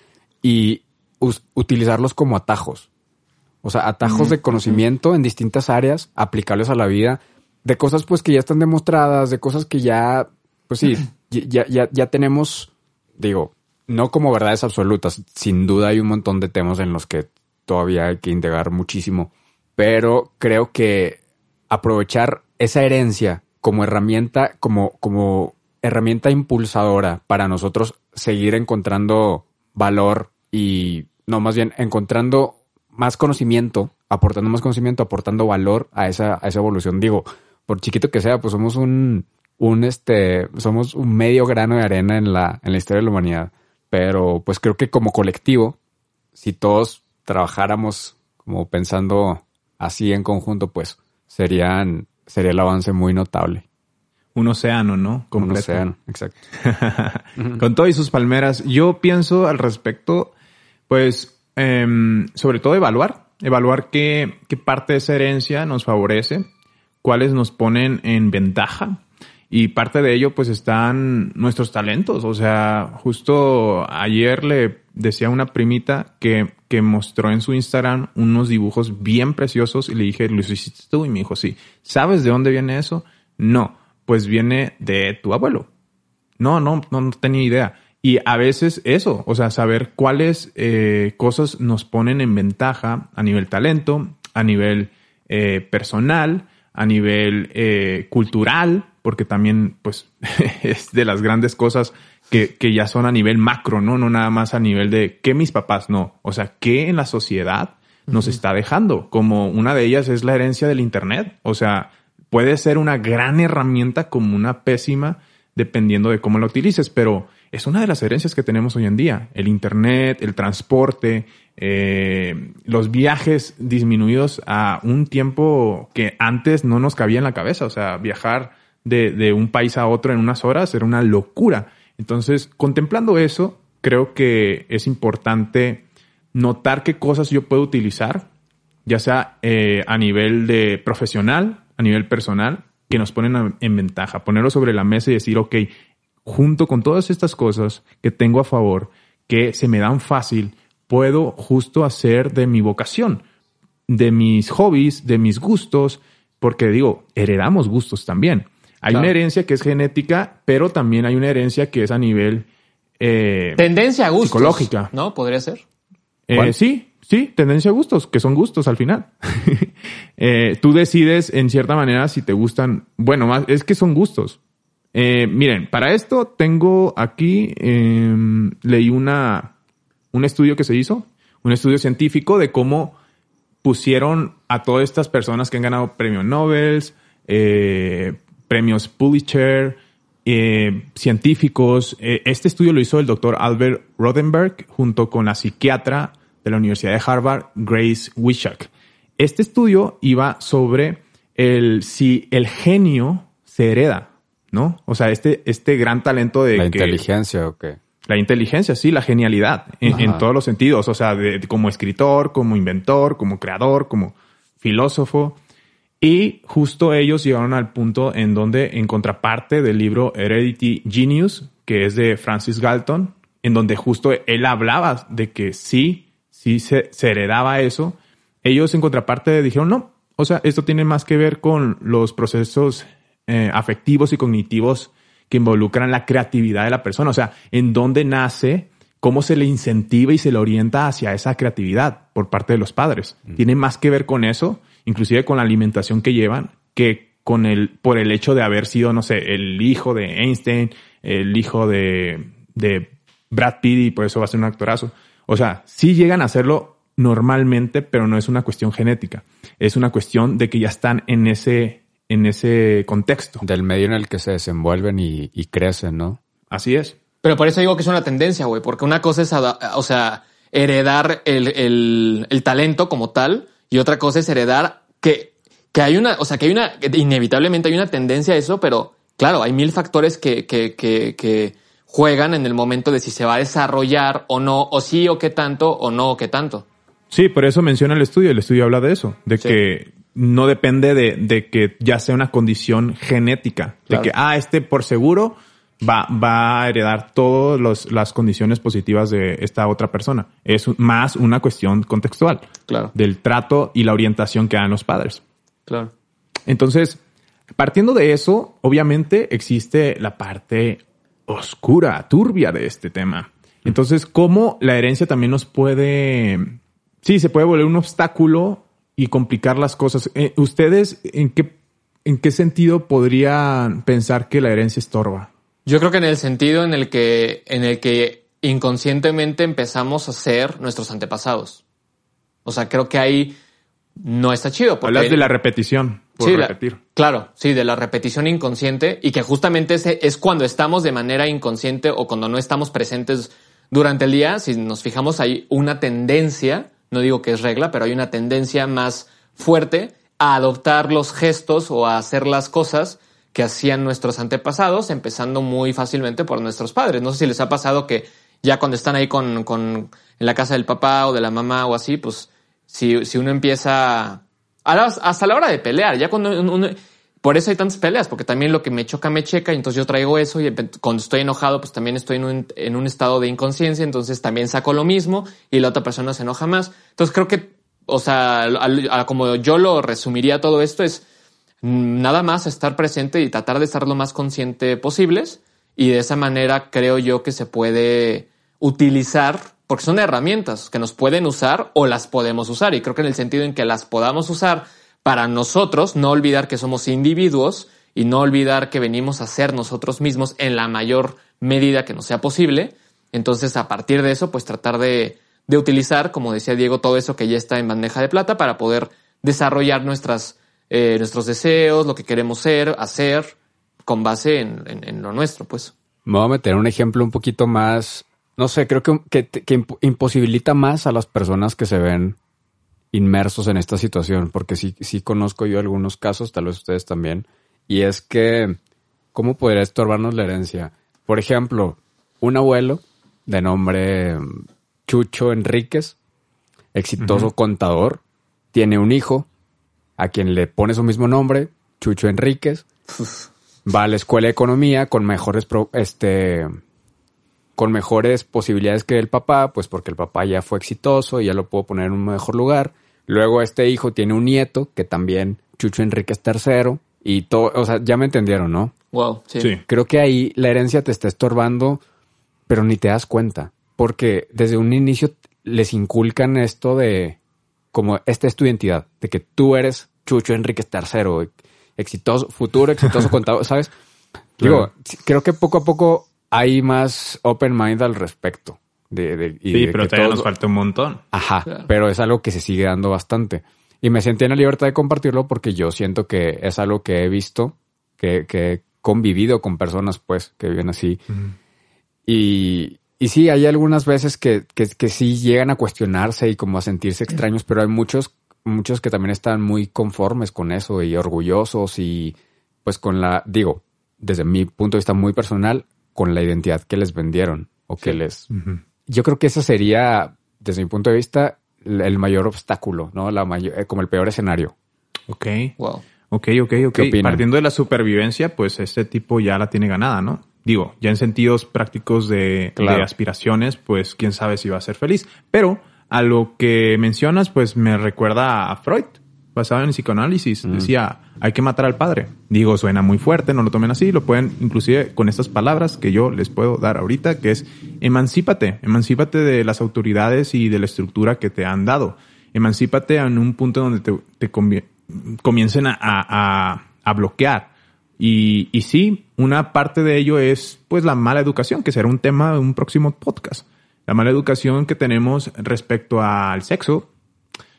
y utilizarlos como atajos. O sea, atajos de conocimiento en distintas áreas, aplicables a la vida, de cosas pues que ya están demostradas, de cosas que ya, pues sí, ya, ya, ya tenemos, digo, no como verdades absolutas, sin duda hay un montón de temas en los que todavía hay que integrar muchísimo, pero creo que aprovechar esa herencia como herramienta, como, como herramienta impulsadora para nosotros seguir encontrando valor y no, más bien encontrando más conocimiento, aportando más conocimiento, aportando valor a esa, a esa evolución. Digo, por chiquito que sea, pues somos un, un este, somos un medio grano de arena en la, en la historia de la humanidad. Pero pues creo que como colectivo, si todos trabajáramos como pensando así en conjunto, pues serían, sería el avance muy notable. Un océano, ¿no? Un océano, exacto. Con todo y sus palmeras, yo pienso al respecto, pues Em, sobre todo evaluar, evaluar qué, qué parte de esa herencia nos favorece, cuáles nos ponen en ventaja. Y parte de ello, pues, están nuestros talentos. O sea, justo ayer le decía una primita que, que mostró en su Instagram unos dibujos bien preciosos y le dije, ¿los hiciste tú? Y me dijo, sí. ¿Sabes de dónde viene eso? No, pues viene de tu abuelo. No, no, no, no tenía idea. Y a veces eso, o sea, saber cuáles eh, cosas nos ponen en ventaja a nivel talento, a nivel eh, personal, a nivel eh, cultural, porque también, pues, es de las grandes cosas que, que, ya son a nivel macro, ¿no? No nada más a nivel de qué mis papás, no. O sea, qué en la sociedad nos está dejando. Como una de ellas es la herencia del Internet. O sea, puede ser una gran herramienta como una pésima, dependiendo de cómo la utilices, pero es una de las herencias que tenemos hoy en día. El Internet, el transporte, eh, los viajes disminuidos a un tiempo que antes no nos cabía en la cabeza. O sea, viajar de, de un país a otro en unas horas era una locura. Entonces, contemplando eso, creo que es importante notar qué cosas yo puedo utilizar, ya sea eh, a nivel de profesional, a nivel personal, que nos ponen en ventaja. Ponerlo sobre la mesa y decir, ok, junto con todas estas cosas que tengo a favor, que se me dan fácil, puedo justo hacer de mi vocación, de mis hobbies, de mis gustos, porque digo, heredamos gustos también. Hay una herencia que es genética, pero también hay una herencia que es a nivel eh, tendencia a gustos, psicológica. ¿No? Podría ser. Eh, sí, sí, tendencia a gustos, que son gustos al final. eh, tú decides en cierta manera si te gustan, bueno, más es que son gustos. Eh, miren, para esto tengo aquí, em, leí una, un estudio que se hizo, un estudio científico de cómo pusieron a todas estas personas que han ganado premios Nobel, eh, premios Pulitzer, eh, científicos. este estudio lo hizo el doctor Albert Rodenberg junto con la psiquiatra de la Universidad de Harvard, Grace Wishak. Este estudio iba sobre el si el genio se hereda. ¿no? O sea, este, este gran talento de... La inteligencia o qué. La inteligencia, sí, la genialidad, en, todos los sentidos, o sea, de, como escritor, como inventor, como creador, como filósofo. Y justo ellos llegaron al punto en donde, en contraparte del libro Heredity Genius, que es de Francis Galton, en donde justo él hablaba de que sí, sí se, se heredaba eso, ellos en contraparte dijeron, no, o sea, esto tiene más que ver con los procesos eh, afectivos y cognitivos que involucran la creatividad de la persona. O sea, en dónde nace, cómo se le incentiva y se le orienta hacia esa creatividad por parte de los padres. Mm. Tiene más que ver con eso, inclusive con la alimentación que llevan, que con el, por el hecho de haber sido, no sé, el hijo de Einstein, el hijo de, de Brad Pitt y por eso va a ser un actorazo. O sea, sí llegan a hacerlo normalmente, pero no es una cuestión genética. Es una cuestión de que ya están en ese en ese contexto. Del medio en el que se desenvuelven y, crecen, ¿no? Así es. Pero por eso digo que es una tendencia, güey, porque una cosa es, o sea, heredar el, el, el talento como tal y otra cosa es heredar que, que hay una, o sea, que hay una, inevitablemente hay una tendencia a eso, pero claro, hay mil factores que, que, que, que juegan en el momento de si se va a desarrollar o no, o sí o qué tanto, o no o qué tanto. Sí, por eso menciona el estudio. El estudio habla de eso, de Sí. que no depende de, de que ya sea una condición genética, Claro. de que, ah, este por seguro va, va a heredar todas las condiciones positivas de esta otra persona. Es más una cuestión contextual Claro, del trato y la orientación que dan los padres. claro. Entonces, partiendo de eso, obviamente existe la parte oscura, turbia de este tema. Entonces, ¿cómo la herencia también nos puede, sí, se puede volver un obstáculo y complicar las cosas? Eh, ¿Ustedes en qué, en qué sentido podrían pensar que la herencia estorba? Yo creo que en el sentido en el que, en el que inconscientemente empezamos a ser nuestros antepasados. O sea, creo que ahí no está chido. Porque Hablas de la repetición, por Sí, la- repetir. claro, sí, de la repetición inconsciente y que justamente ese es cuando estamos de manera inconsciente o cuando no estamos presentes durante el día. Si nos fijamos, hay una tendencia, no digo que es regla, pero hay una tendencia más fuerte a adoptar los gestos o a hacer las cosas que hacían nuestros antepasados, empezando muy fácilmente por nuestros padres. No sé si les ha pasado que ya cuando están ahí con, con en la casa del papá o de la mamá o así, pues si, si uno empieza hasta la hora de pelear, ya cuando uno, por eso hay tantas peleas, porque también lo que me choca me checa, y entonces yo traigo eso y cuando estoy enojado, pues también estoy en un, en un estado de inconsciencia, entonces también saco lo mismo y la otra persona se enoja más. Entonces creo que, o sea, como yo lo resumiría todo esto es nada más estar presente y tratar de estar lo más consciente posibles y de esa manera creo yo que se puede utilizar porque son herramientas que nos pueden usar o las podemos usar y creo que en el sentido en que las podamos usar para nosotros, no olvidar que somos individuos y no olvidar que venimos a ser nosotros mismos en la mayor medida que nos sea posible. Entonces, a partir de eso, pues tratar de, de utilizar, como decía Diego, todo eso que ya está en bandeja de plata para poder desarrollar nuestras, eh, nuestros deseos, lo que queremos ser, hacer, con base en, en- en lo nuestro, pues. Me voy a meter un ejemplo un poquito más, no sé, creo que, que, que imp- imposibilita más a las personas que se ven inmersos en esta situación, porque sí, sí conozco yo algunos casos, tal vez ustedes también, y es que, ¿cómo podría estorbarnos la herencia? Por ejemplo, un abuelo de nombre mm, Chucho Enríquez, exitoso contador, tiene un hijo a quien le pone su mismo nombre, Chucho Enríquez, va a la escuela de economía con mejores pro- este con mejores posibilidades que el papá, pues porque el papá ya fue exitoso y ya lo puedo poner en un mejor lugar. Luego este hijo tiene un nieto que también Chucho Enríquez III y todo, o sea, ya me entendieron, ¿no? Wow, sí. Sí. Creo que ahí la herencia te está estorbando, pero ni te das cuenta, porque desde un inicio les inculcan esto de como esta es tu identidad, de que tú eres Chucho Enríquez III, exitoso, futuro exitoso contador, ¿sabes? Digo, Claro. creo que poco a poco hay más open mind al respecto. De, de- y Sí, de pero todavía todos- nos falta un montón. Ajá, Claro. pero es algo que se sigue dando bastante. Y me sentí en la libertad de compartirlo porque yo siento que es algo que he visto, que, que he convivido con personas, pues, que viven así. Y, y sí, hay algunas veces que, que, que sí llegan a cuestionarse y como a sentirse extraños, pero hay muchos, muchos que también están muy conformes con eso y orgullosos y pues con la, digo, desde mi punto de vista muy personal, con la identidad que les vendieron o que les, yo creo que ese sería, desde mi punto de vista, el mayor obstáculo, ¿no? La mayor, eh, como el peor escenario. Ok. Wow. Ok, ok, ok. Partiendo de la supervivencia, pues este tipo ya la tiene ganada, ¿no? Digo, ya en sentidos prácticos de, Claro. de aspiraciones, pues quién sabe si va a ser feliz. Pero a lo que mencionas, pues me recuerda a Freud, basado en el psicoanálisis. Decía, hay que matar al padre. Digo, suena muy fuerte, no lo tomen así. Lo pueden, inclusive con estas palabras que yo les puedo dar ahorita, que es emancípate. Emancípate de las autoridades y de la estructura que te han dado. Emancípate en un punto donde te, te comiencen a, a- a- a bloquear. Y, y sí, una parte de ello es pues la mala educación, que será un tema de un próximo podcast. La mala educación que tenemos respecto al sexo,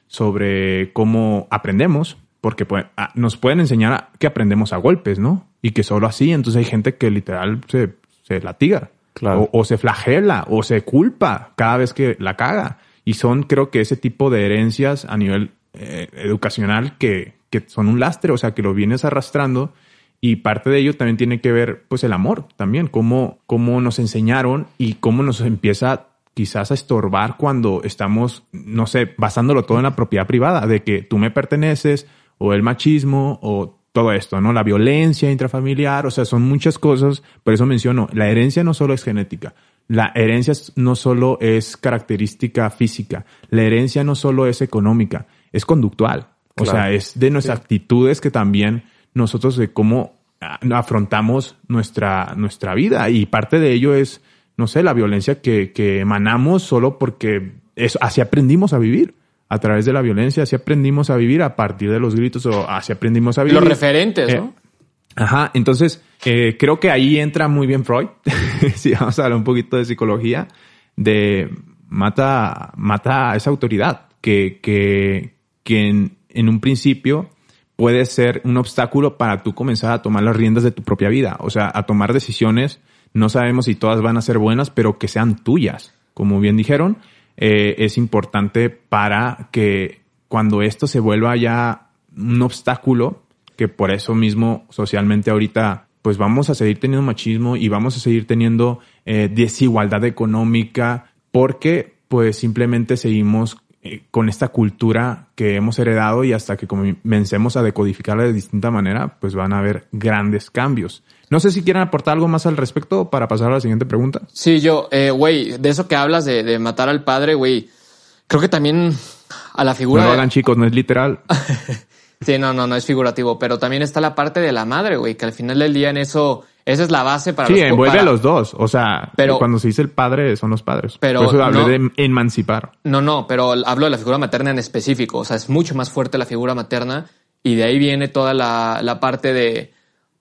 sobre cómo aprendemos, porque ah, nos pueden enseñar que aprendemos a golpes, ¿no? Y que solo así, entonces hay gente que literal se, se latiga. Claro. O, o se flagela, o se culpa cada vez que la caga. Y son, creo que ese tipo de herencias a nivel eh, educacional que, que son un lastre, o sea, que lo vienes arrastrando. Y parte de ello también tiene que ver, pues, el amor también, cómo, cómo nos enseñaron y cómo nos empieza quizás a estorbar cuando estamos, no sé, basándolo todo en la propiedad privada, de que tú me perteneces, o el machismo, o todo esto, ¿no? La violencia intrafamiliar, o sea, son muchas cosas, por eso menciono, la herencia no solo es genética, la herencia no solo es característica física, la herencia no solo es económica, es conductual, o sea, es de nuestras actitudes que también nosotros de cómo ah, afrontamos nuestra, nuestra vida y parte de ello es, no sé, la violencia que, que emanamos solo porque es, así aprendimos a vivir a través de la violencia, así aprendimos a vivir a partir de los gritos o así aprendimos a vivir. Los referentes, Eh, ¿no? Ajá, entonces eh, creo que ahí entra muy bien Freud. si vamos a hablar un poquito de psicología, de mata, mata a esa autoridad que, que, que en, en un principio puede ser un obstáculo para tú comenzar a tomar las riendas de tu propia vida. O sea, a tomar decisiones. No sabemos si todas van a ser buenas, pero que sean tuyas. Como bien dijeron, eh, es importante para que cuando esto se vuelva ya un obstáculo, que por eso mismo socialmente ahorita pues vamos a seguir teniendo machismo y vamos a seguir teniendo eh, desigualdad económica porque pues simplemente seguimos eh, con esta cultura que hemos heredado y hasta que comencemos a decodificarla de distinta manera, pues van a haber grandes cambios. No sé si quieren aportar algo más al respecto para pasar a la siguiente pregunta. Sí, yo, eh, güey, de eso que hablas de, de matar al padre, güey, creo que también a la figura... No lo de- hagan chicos, no es literal. Sí, no, no, no es figurativo, pero también está la parte de la madre, güey, que al final del día en eso, esa es la base para Sí, los envuelve para- a los dos. O sea, Pero- cuando se dice el padre, son los padres. Pero Por eso hablé no- de emancipar. No, no, pero hablo de la figura materna en específico. O sea, es mucho más fuerte la figura materna y de ahí viene toda la, la parte de,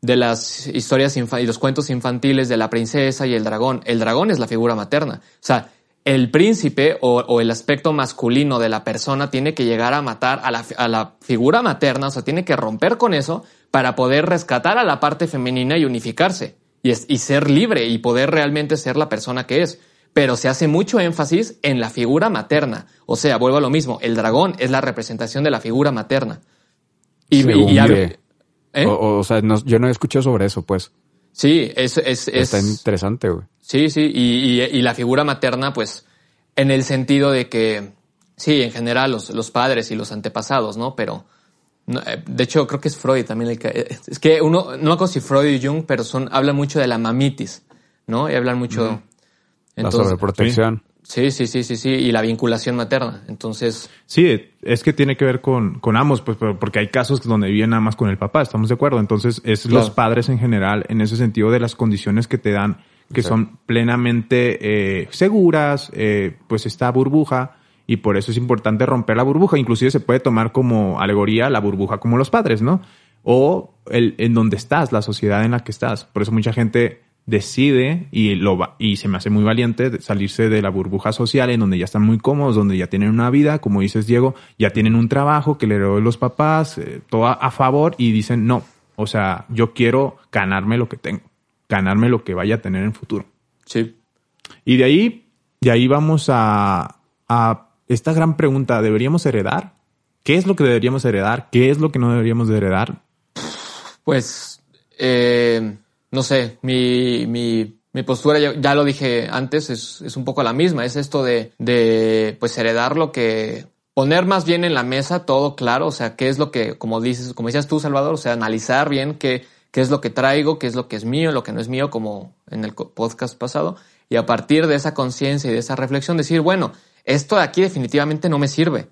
de las historias y los cuentos infantiles de la princesa y el dragón. El dragón es la figura materna. O sea, el príncipe o, o el aspecto masculino de la persona tiene que llegar a matar a la, a la figura materna, o sea, tiene que romper con eso para poder rescatar a la parte femenina y unificarse y, es- y ser libre y poder realmente ser la persona que es pero se hace mucho énfasis en la figura materna. O sea, vuelvo a lo mismo, el dragón es la representación de la figura materna. Y, y- y- ¿eh? O, sea, no- yo no he escuchado sobre eso, pues. Sí, es, es, es- Está interesante, güey. sí, sí, y, y- y la figura materna, pues, en el sentido de que, sí, en general los, los padres y los antepasados, ¿no? Pero, no, eh, de hecho, creo que es Freud también el que, eh, es que uno, no acuerdo si Freud y Jung, pero son, hablan mucho de la mamitis, ¿no? Y hablan mucho... La sobreprotección. Sí, sí, sí, sí, sí, y la vinculación materna. Entonces, Sí, es que tiene que ver con, con ambos, pues, porque hay casos donde viven nada más con el papá, estamos de acuerdo. Entonces, es Claro. los padres en general, en ese sentido de las condiciones que te dan, que son plenamente eh, seguras, eh, pues esta burbuja, y por eso es importante romper la burbuja. Inclusive se puede tomar como alegoría la burbuja como los padres, ¿no? O el, en donde estás, la sociedad en la que estás. Por eso mucha gente decide y lo va, y se me hace muy valiente salirse de la burbuja social en donde ya están muy cómodos, donde ya tienen una vida, como dices Diego, ya tienen un trabajo que le de los papás, eh, todo a, a favor y dicen no, o sea, yo quiero ganarme lo que tengo, ganarme lo que vaya a tener en el futuro. sí. Y de ahí, de ahí vamos a, a esta gran pregunta, ¿deberíamos heredar? ¿Qué es lo que deberíamos heredar? ¿Qué es lo que no deberíamos de heredar? Pues, eh, no sé, mi, mi, postura, ya, ya lo dije antes, es, es un poco la misma. Es esto de, de, pues, heredar lo que, poner más bien en la mesa todo claro, o sea, qué es lo que, como dices, como decías tú, Salvador, o sea, analizar bien qué, qué es lo que traigo, qué es lo que es mío, lo que no es mío, como en el podcast pasado. Y a partir de esa conciencia y de esa reflexión decir, bueno, esto de aquí definitivamente no me sirve.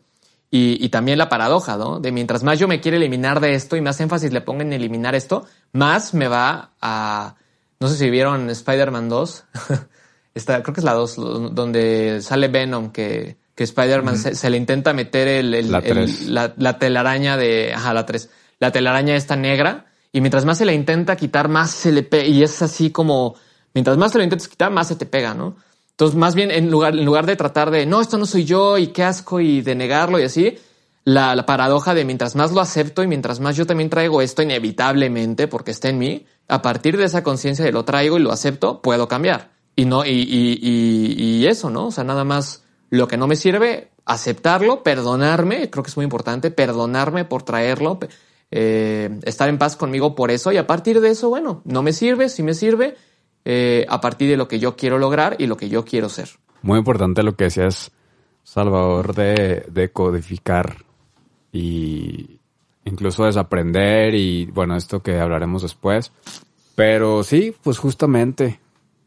Y, y también la paradoja, ¿no? De mientras más yo me quiero eliminar de esto y más énfasis le pongo en eliminar esto, más me va a... No sé si vieron Spider-Man 2. Esta, creo que es la 2, lo- donde sale Venom, que, que Spider-Man se, se le intenta meter el, el- La el- la, la telaraña de... Ajá, la 3. La telaraña esta negra. Y mientras más se le intenta quitar, más se le pega. Y es así como... Mientras más se lo intentas quitar, más se te pega, ¿no? Entonces, más bien, en lugar, en lugar de tratar de, no, esto no soy yo y qué asco y de negarlo y así, la, la paradoja de mientras más lo acepto y mientras más yo también traigo esto inevitablemente porque está en mí, a partir de esa conciencia de lo traigo y lo acepto, puedo cambiar. Y no, y, y, y, y eso, ¿no? O sea, nada más lo que no me sirve, aceptarlo, perdonarme, creo que es muy importante, perdonarme por traerlo, eh, estar en paz conmigo por eso y a partir de eso, bueno, no me sirve, si me sirve, eh, a partir de lo que yo quiero lograr y lo que yo quiero ser. Muy importante lo que decías, Salvador, de, de codificar y incluso desaprender y bueno, esto que hablaremos después. Pero sí, pues justamente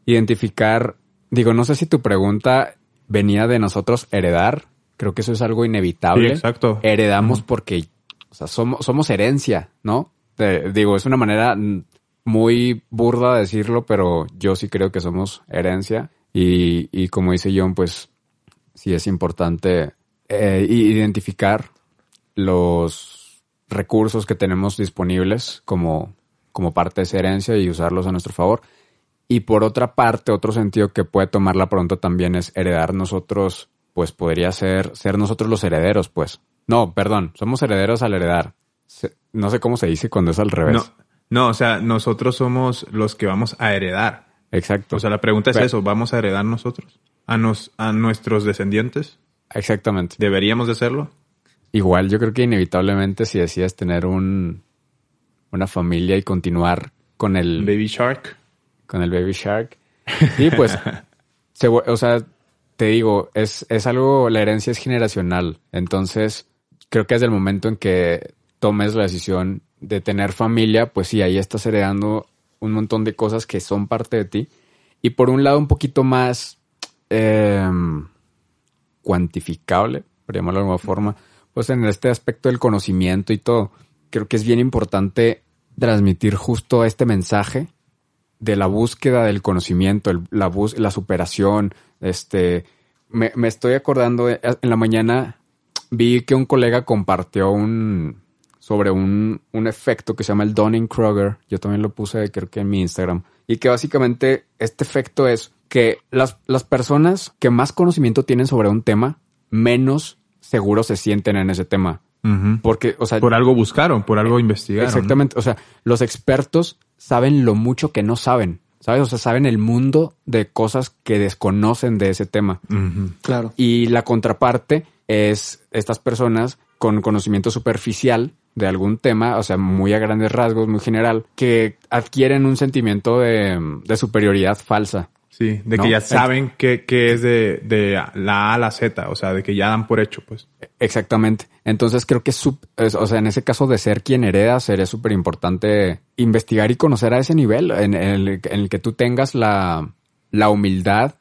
identificar, digo, no sé si tu pregunta venía de nosotros heredar, creo que eso es algo inevitable. Sí, exacto. Heredamos porque o sea, somos, somos herencia, ¿no? digo, es una manera muy burda de decirlo, pero yo sí creo que somos herencia. Y, y como dice John, pues sí es importante eh, identificar los recursos que tenemos disponibles como, como parte de esa herencia y usarlos a nuestro favor. Y por otra parte, otro sentido que puede tomar la pregunta también es heredar nosotros, pues podría ser ser nosotros los herederos, pues. No, perdón, somos herederos al heredar. no sé cómo se dice cuando es al revés. No, o sea, nosotros somos los que vamos a heredar. Exacto. O sea, la pregunta es eso, ¿vamos a heredar nosotros? ¿A, nos, a nuestros descendientes? Exactamente. ¿Deberíamos de hacerlo? Igual, yo creo que inevitablemente si decías tener un, una familia y continuar con el... Baby Shark. Con el Baby Shark. Y pues, o sea, te digo, es, es algo, la herencia es generacional. Entonces, creo que desde el momento en que tomes la decisión de tener familia, pues sí, ahí estás heredando un montón de cosas que son parte de ti. Y por un lado, un poquito más em, cuantificable, por llamarlo de alguna forma, pues en este aspecto del conocimiento y todo, creo que es bien importante transmitir justo este mensaje de la búsqueda del conocimiento, la, la superación. Este, me, me estoy acordando, en la mañana vi que un colega compartió un, sobre un, un efecto que se llama el Dunning-Kruger. Yo también lo puse, creo que en mi Instagram. Y que básicamente este efecto es que las, las personas que más conocimiento tienen sobre un tema, menos seguros se sienten en ese tema. Porque, o sea. Por algo buscaron, por algo investigaron. Exactamente. O sea, los expertos saben lo mucho que no saben. ¿Sabes? O sea, saben el mundo de cosas que desconocen de ese tema. Claro. Y la contraparte es estas personas con conocimiento superficial de algún tema, o sea, muy a grandes rasgos, muy general, que adquieren un sentimiento de, superioridad falsa. Sí, de que ya saben qué, es de, de, la A a la Z, o sea, de que ya dan por hecho, pues. Exactamente. Entonces creo que, es, o sea, en ese caso de ser quien hereda, sería súper importante investigar y conocer a ese nivel, en, el, en el que tú tengas la, la humildad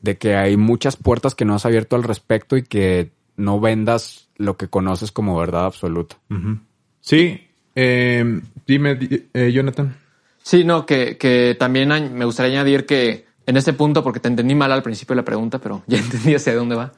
de que hay muchas puertas que no has abierto al respecto y que no vendas lo que conoces como verdad absoluta. Sí, eh, dime, eh, Jonathan. Sí, no, que, que también me gustaría añadir que en este punto, porque te entendí mal al principio de la pregunta, pero ya entendí hacia dónde va.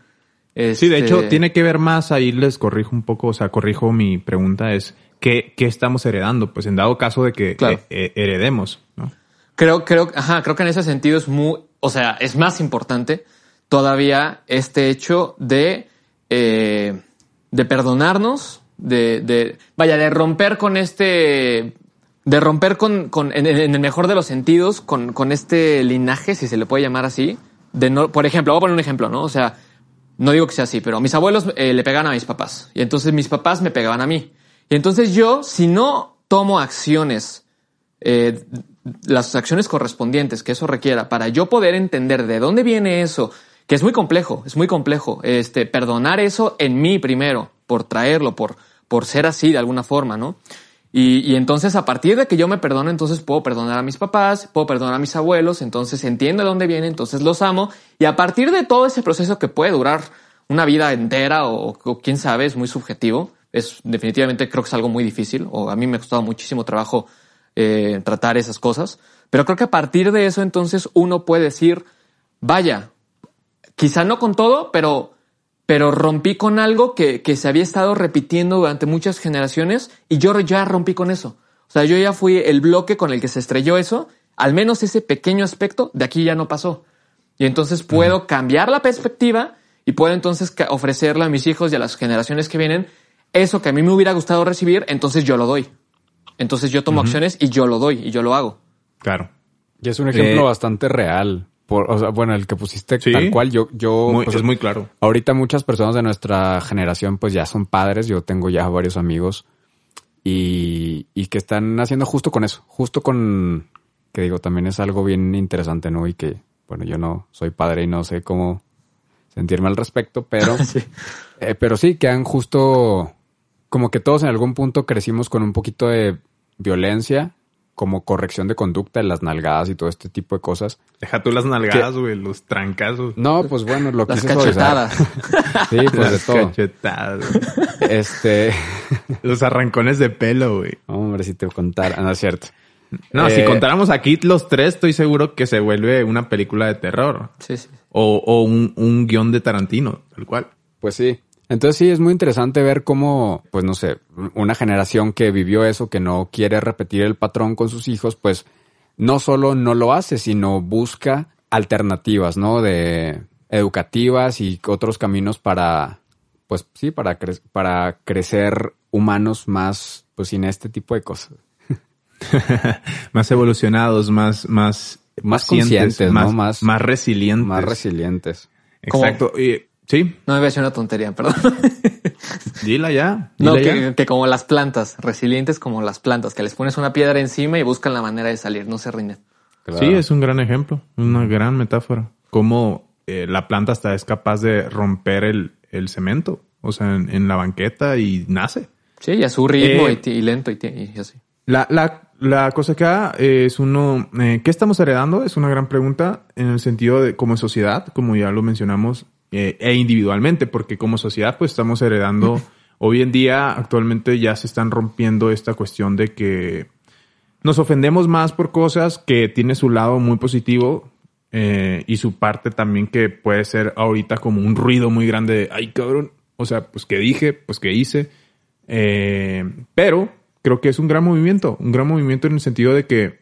Sí, de hecho, este tiene que ver más, ahí les corrijo un poco, o sea, corrijo mi pregunta, es ¿qué, qué estamos heredando? Pues en dado caso de que eh, heredemos, ¿no? Creo, creo, ajá, creo que en ese sentido es muy, o sea, es más importante todavía este hecho de eh, de perdonarnos, de, de, vaya, de romper con este, de romper con, con en, el mejor de los sentidos, con, con este linaje, si se le puede llamar así, de no, por ejemplo, voy a poner un ejemplo, ¿no? O sea, no digo que sea así, pero mis abuelos eh, le pegaban a mis papás y entonces mis papás me pegaban a mí. Y entonces yo, si no tomo acciones, eh, las acciones correspondientes que eso requiera para yo poder entender de dónde viene eso, que es muy complejo, es muy complejo. Este, perdonar eso en mí primero, por traerlo, por, por ser así de alguna forma, ¿no? Y, y, entonces a partir de que yo me perdono, entonces puedo perdonar a mis papás, puedo perdonar a mis abuelos, entonces entiendo de dónde viene, entonces los amo. Y a partir de todo ese proceso que puede durar una vida entera o, quién sabe, es muy subjetivo, es definitivamente creo que es algo muy difícil o a mí me ha costado muchísimo trabajo eh, tratar esas cosas. Pero creo que a partir de eso entonces uno puede decir, vaya, Quizá no con todo, pero, pero rompí con algo que, que se había estado repitiendo durante muchas generaciones y yo ya rompí con eso. O sea, yo ya fui el bloque con el que se estrelló eso, al menos ese pequeño aspecto de aquí ya no pasó. Y entonces puedo cambiar la perspectiva y puedo entonces ofrecerle a mis hijos y a las generaciones que vienen eso que a mí me hubiera gustado recibir, entonces yo lo doy. Entonces yo tomo acciones y yo lo doy y yo lo hago. Claro. Y es un ejemplo eh, bastante real por, o sea, bueno, el que pusiste Sí. tal cual, yo, yo, Muy- pues, es muy claro. ahorita muchas personas de nuestra generación pues ya son padres, yo tengo ya varios amigos y, y que están haciendo justo con eso, justo con, que digo, también es algo bien interesante, ¿no? Y que, bueno, yo no soy padre y no sé cómo sentirme al respecto, pero, eh, pero sí, que han justo, como que todos en algún punto crecimos con un poquito de violencia, como corrección de conducta, las nalgadas y todo este tipo de cosas. Deja tú las nalgadas, güey, los trancazos. No, pues bueno, lo Las quise suavizar. cachetadas. Sí, pues de Las todo. cachetadas, güey. Este, Los arrancones de pelo, güey. hombre, si te contara, no es cierto. No, Eh, si contáramos aquí los tres, estoy seguro que se vuelve una película de terror. Sí, sí. O, o un, un guion de Tarantino, tal cual. Pues sí. Entonces sí, es muy interesante ver cómo, pues no sé, una generación que vivió eso, que no quiere repetir el patrón con sus hijos, pues no solo no lo hace, sino busca alternativas, ¿no? De educativas y otros caminos para, pues sí, para, cre- para crecer humanos más, pues sin este tipo de cosas. más evolucionados, más, más, Más conscientes, ¿no? más, Más- más resilientes. Más resilientes. Exacto. Y- sí, No me voy a decir una tontería, perdón. dila ya. No, que, ya. que como las plantas, resilientes como las plantas, que les pones una piedra encima y buscan la manera de salir, no se rinden. Claro. Sí, es un gran ejemplo, una gran metáfora. Cómo eh, la planta hasta es capaz de romper el, el cemento, o sea, en, en la banqueta y nace. Sí, y a su ritmo Eh, y, lento y así. La, la, la cosa acá es uno, eh, ¿qué estamos heredando? Es una gran pregunta en el sentido de como sociedad, como ya lo mencionamos, eh, e individualmente, porque como sociedad pues estamos heredando, hoy en día actualmente ya se están rompiendo esta cuestión de que nos ofendemos más por cosas que tiene su lado muy positivo eh, y su parte también que puede ser ahorita como un ruido muy grande de, ay cabrón, o sea, pues que dije, pues que hice. Eh, pero creo que es un gran movimiento, un gran movimiento en el sentido de que,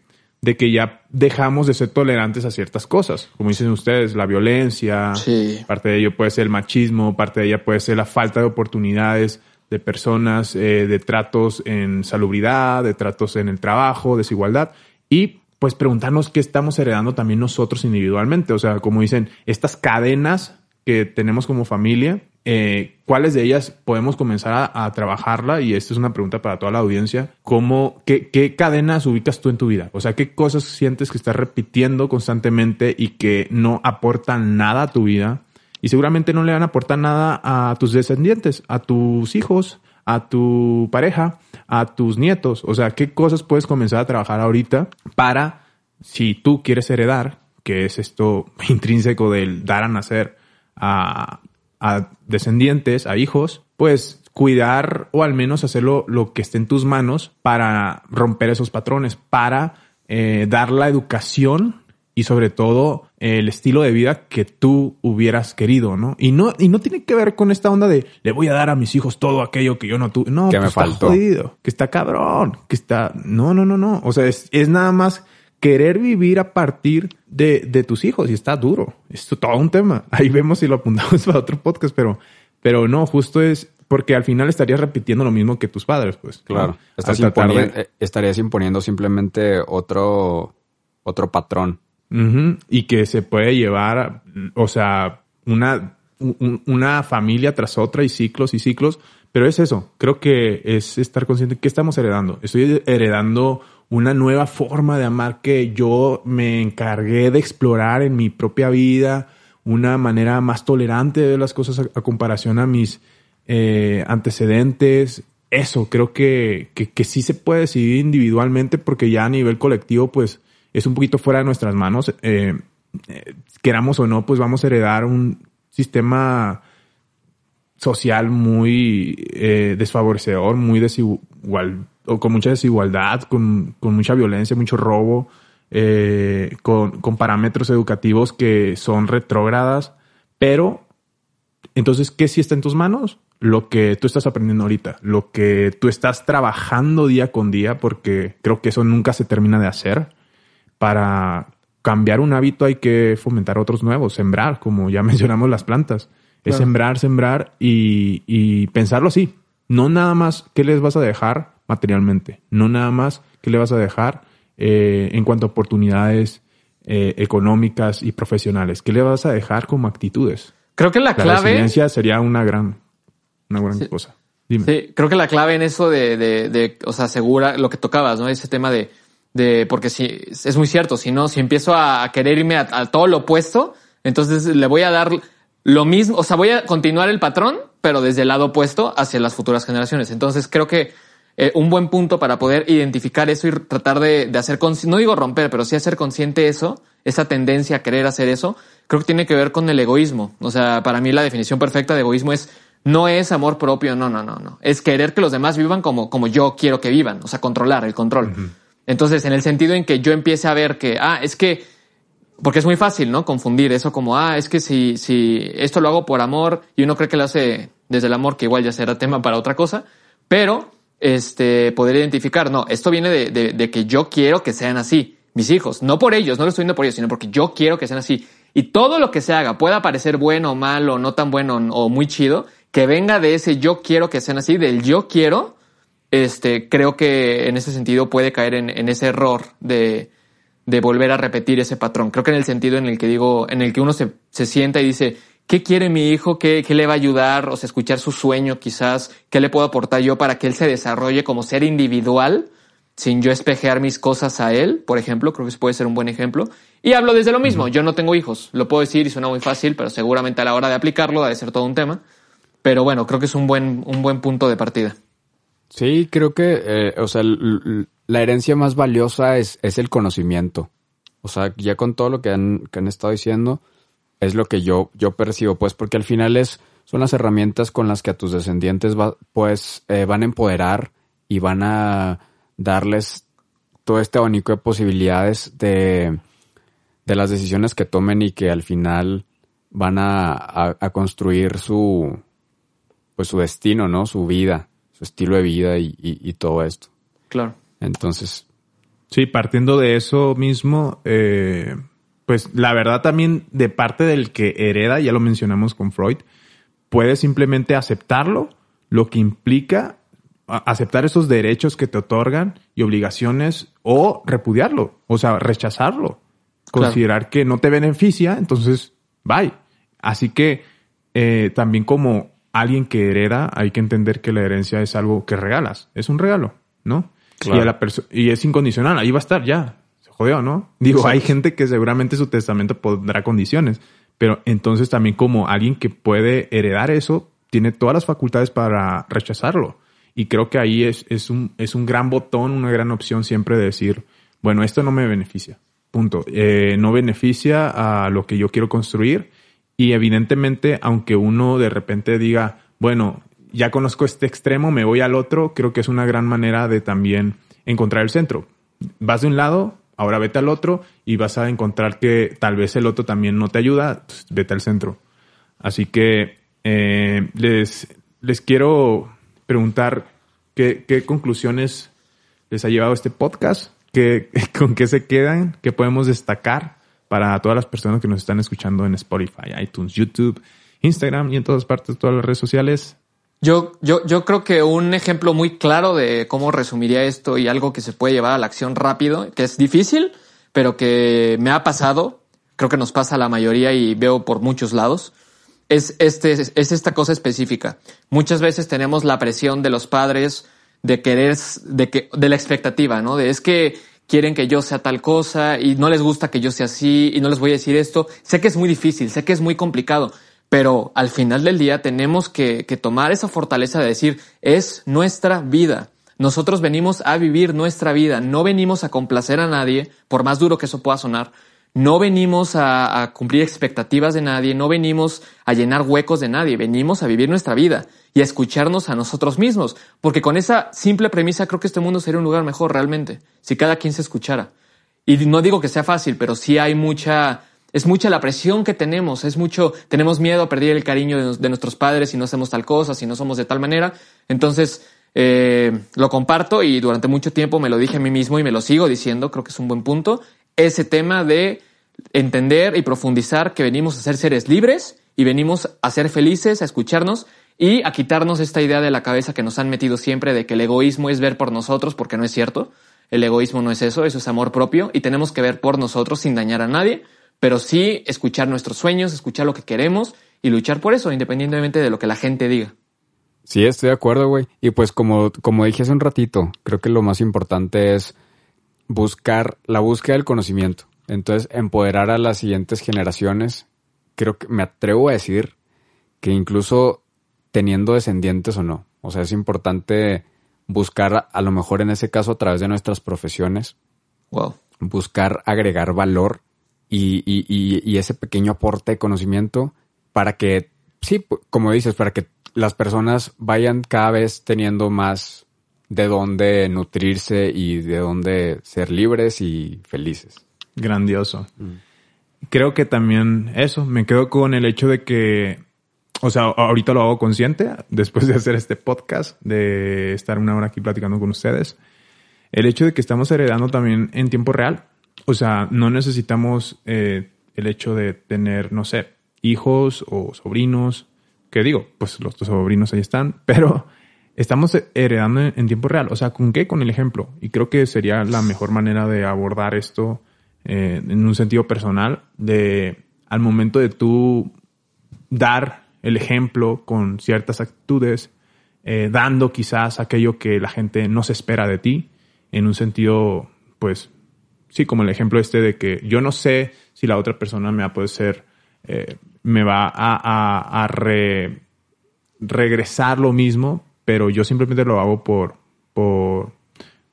de que ya dejamos de ser tolerantes a ciertas cosas. Como dicen ustedes, la violencia, Sí. parte de ello puede ser el machismo, parte de ella puede ser la falta de oportunidades de personas, eh, de tratos en salubridad, de tratos en el trabajo, desigualdad. Y pues preguntarnos qué estamos heredando también nosotros individualmente. O sea, como dicen, estas cadenas que tenemos como familia, eh, ¿cuáles de ellas podemos comenzar a, trabajarla? Y esta es una pregunta para toda la audiencia. ¿Cómo, qué, ¿Qué cadenas ubicas tú en tu vida? O sea, ¿qué cosas sientes que estás repitiendo constantemente y que no aportan nada a tu vida? Y seguramente no le van a aportar nada a tus descendientes, a tus hijos, a tu pareja, a tus nietos. O sea, ¿qué cosas puedes comenzar a trabajar ahorita para, si tú quieres heredar, que es esto intrínseco del dar a nacer a, a descendientes, a hijos, pues cuidar o al menos hacerlo lo que esté en tus manos para romper esos patrones, para eh, dar la educación y sobre todo eh, el estilo de vida que tú hubieras querido, ¿no? Y no y no tiene que ver con esta onda de le voy a dar a mis hijos todo aquello que yo no tuve. No, Que pues me está faltó. jodido, que está cabrón, que está no, no, no, no, o sea, es, es nada más querer vivir a partir de, de tus hijos y está duro. Es todo un tema. Ahí vemos si lo apuntamos para otro podcast, pero pero no, justo es porque al final estarías repitiendo lo mismo que tus padres, pues. Claro. eh, estarías imponiendo simplemente otro, otro patrón. Y que se puede llevar, o sea, una, un- una familia tras otra y ciclos y ciclos. Pero es eso, creo que es estar consciente que estamos heredando. Estoy heredando una nueva forma de amar que yo me encargué de explorar en mi propia vida, una manera más tolerante de las cosas a, comparación a mis eh, antecedentes. Eso, creo que, que, sí se puede decidir individualmente porque ya a nivel colectivo, pues es un poquito fuera de nuestras manos. Eh, eh, queramos o no, pues vamos a heredar un sistema social muy desfavorecedor, muy desigual, o con mucha desigualdad, con, con mucha violencia, mucho robo, eh, con, con parámetros educativos que son retrógradas, pero entonces, ¿qué sí está en tus manos? Lo que tú estás aprendiendo ahorita, lo que tú estás trabajando día con día, porque creo que eso nunca se termina de hacer. Para cambiar un hábito hay que fomentar otros nuevos, sembrar, como ya mencionamos las plantas. Es Claro. sembrar, sembrar y, y pensarlo así. No nada más qué les vas a dejar materialmente, no nada más qué le vas a dejar eh, en cuanto a oportunidades eh, económicas y profesionales? ¿Qué le vas a dejar como actitudes? Creo que la, La clave. resiliencia sería una gran, una gran cosa. Dime. Sí, creo que la clave en eso de, de, de, o sea, segura lo que tocabas, ¿no? Ese tema de, de, porque si, es muy cierto, si no, si empiezo a, a querer irme a, a todo lo opuesto, entonces le voy a dar lo mismo, o sea, voy a continuar el patrón, pero desde el lado opuesto hacia las futuras generaciones. Entonces creo que eh, un buen punto para poder identificar eso y tratar de, de hacer, no digo romper, pero sí hacer consciente eso, esa tendencia a querer hacer eso, creo que tiene que ver con el egoísmo. O sea, para mí la definición perfecta de egoísmo es no es amor propio, no, no, no, no. Es querer que los demás vivan como, como yo quiero que vivan, o sea, controlar el control. Entonces, en el sentido en que yo empiece a ver que, ah, es que, porque es muy fácil, ¿no? Confundir eso como, ah, es que si, si esto lo hago por amor y uno cree que lo hace desde el amor, que igual ya será tema para otra cosa, pero, este, poder identificar, no, esto viene de, de, de que yo quiero que sean así, mis hijos, no por ellos, no lo estoy viendo por ellos, sino porque yo quiero que sean así. Y todo lo que se haga pueda parecer bueno o malo, no tan bueno o muy chido, que venga de ese yo quiero que sean así, del yo quiero, este, creo que en ese sentido puede caer en, en ese error de, de volver a repetir ese patrón. Creo que en el sentido en el que digo, en el que uno se, se sienta y dice, ¿qué quiere mi hijo? ¿Qué, ¿Qué le va a ayudar? O sea, escuchar su sueño quizás, ¿qué le puedo aportar yo para que él se desarrolle como ser individual? sin yo espejear mis cosas a él, por ejemplo, creo que eso puede ser un buen ejemplo. Y hablo desde lo mismo, yo no tengo hijos, lo puedo decir y suena muy fácil, pero seguramente a la hora de aplicarlo debe ser todo un tema. Pero bueno, creo que es un buen, un buen punto de partida. Sí, creo que, eh, o sea, la herencia más valiosa es, es el conocimiento. O sea, ya con todo lo que han, que han estado diciendo, es lo que yo, yo percibo, pues, porque al final es, son las herramientas con las que a tus descendientes va, pues, eh, van a empoderar y van a darles todo este abanico de posibilidades de, de las decisiones que tomen y que al final van a, a, a construir su, pues su destino, ¿no? Su vida, su estilo de vida y, y, y todo esto. Claro. Entonces, Sí, partiendo de eso mismo, eh, pues la verdad también de parte del que hereda, ya lo mencionamos con Freud, puedes simplemente aceptarlo, lo que implica aceptar esos derechos que te otorgan y obligaciones o repudiarlo, o sea, rechazarlo, Claro. considerar que no te beneficia, entonces, bye. Así que eh, también como alguien que hereda, hay que entender que la herencia es algo que regalas, es un regalo, ¿no? Claro. Y, a la y es incondicional, ahí va a estar ya. Jodió, ¿no? Digo, hay gente que seguramente su testamento pondrá condiciones, pero entonces también como alguien que puede heredar eso, tiene todas las facultades para rechazarlo. Y creo que ahí es, es, un, es un gran botón, una gran opción siempre de decir, bueno, esto no me beneficia. Punto. Eh, no beneficia a lo que yo quiero construir. Y evidentemente, aunque uno de repente diga, bueno, ya conozco este extremo, me voy al otro, creo que es una gran manera de también encontrar el centro. Vas de un lado, ahora vete al otro y vas a encontrar que tal vez el otro también no te ayuda, pues vete al centro. Así que eh, les, les quiero preguntar qué, qué conclusiones les ha llevado este podcast, ¿Qué, con qué se quedan, qué podemos destacar para todas las personas que nos están escuchando en Spotify, iTunes, YouTube, Instagram y en todas partes, todas las redes sociales. Yo, yo, yo creo que un ejemplo muy claro de cómo resumiría esto y algo que se puede llevar a la acción rápido, que es difícil, pero que me ha pasado, creo que nos pasa a la mayoría y veo por muchos lados, es, este, es esta cosa específica. Muchas veces tenemos la presión de los padres de querer, de que, de la expectativa, ¿no? De es que quieren que yo sea tal cosa y no les gusta que yo sea así y no les voy a decir esto. Sé que es muy difícil, sé que es muy complicado, pero al final del día tenemos que, que tomar esa fortaleza de decir, es nuestra vida. Nosotros venimos a vivir nuestra vida, no venimos a complacer a nadie, por más duro que eso pueda sonar. No venimos a, a, cumplir expectativas de nadie, no venimos a llenar huecos de nadie, venimos a vivir nuestra vida y a escucharnos a nosotros mismos, porque con esa simple premisa creo que este mundo sería un lugar mejor realmente, si cada quien se escuchara. Y no digo que sea fácil, pero sí hay mucha, es mucha la presión que tenemos, es mucho, tenemos miedo a perder el cariño de, nuestros padres si no hacemos tal cosa, si no somos de tal manera. Entonces, eh, lo comparto y durante mucho tiempo me lo dije a mí mismo y me lo sigo diciendo, creo que es un buen punto, ese tema de entender y profundizar que venimos a ser seres libres y venimos a ser felices, a escucharnos y a quitarnos esta idea de la cabeza que nos han metido siempre de que el egoísmo es ver por nosotros, porque no es cierto. el egoísmo no es eso, eso es amor propio y tenemos que ver por nosotros sin dañar a nadie, pero sí escuchar nuestros sueños, escuchar lo que queremos y luchar por eso, independientemente de lo que la gente diga. Sí, estoy de acuerdo, güey. Y pues como, como dije hace un ratito, creo que lo más importante es buscar la búsqueda del conocimiento. Entonces, empoderar a las siguientes generaciones. Creo que me atrevo a decir que incluso teniendo descendientes o no. O sea, es importante buscar, a lo mejor en ese caso, a través de nuestras profesiones, Wow. buscar agregar valor y, y- y- y ese pequeño aporte de conocimiento para que, sí, como dices, para que las personas vayan cada vez teniendo más de dónde nutrirse y de dónde ser libres y felices. Grandioso. Creo que también eso, me quedo con el hecho de que, o sea, ahorita lo hago consciente, después de hacer este podcast, de estar una hora aquí platicando con ustedes, el hecho de que estamos heredando también en tiempo real. O sea, no necesitamos eh, el hecho de tener, no sé, hijos o sobrinos, que digo, pues los sobrinos ahí están, pero estamos heredando en, en tiempo real. O sea, ¿con qué? Con el ejemplo. Y creo que sería la mejor manera de abordar esto eh, en un sentido personal, de al momento de tú dar el ejemplo con ciertas actitudes, eh, dando quizás aquello que la gente no se espera de ti, en un sentido, pues, sí, como el ejemplo este de que yo no sé si la otra persona me va a poder ser, eh, me va a, a- a re- regresar lo mismo, pero yo simplemente lo hago por, por,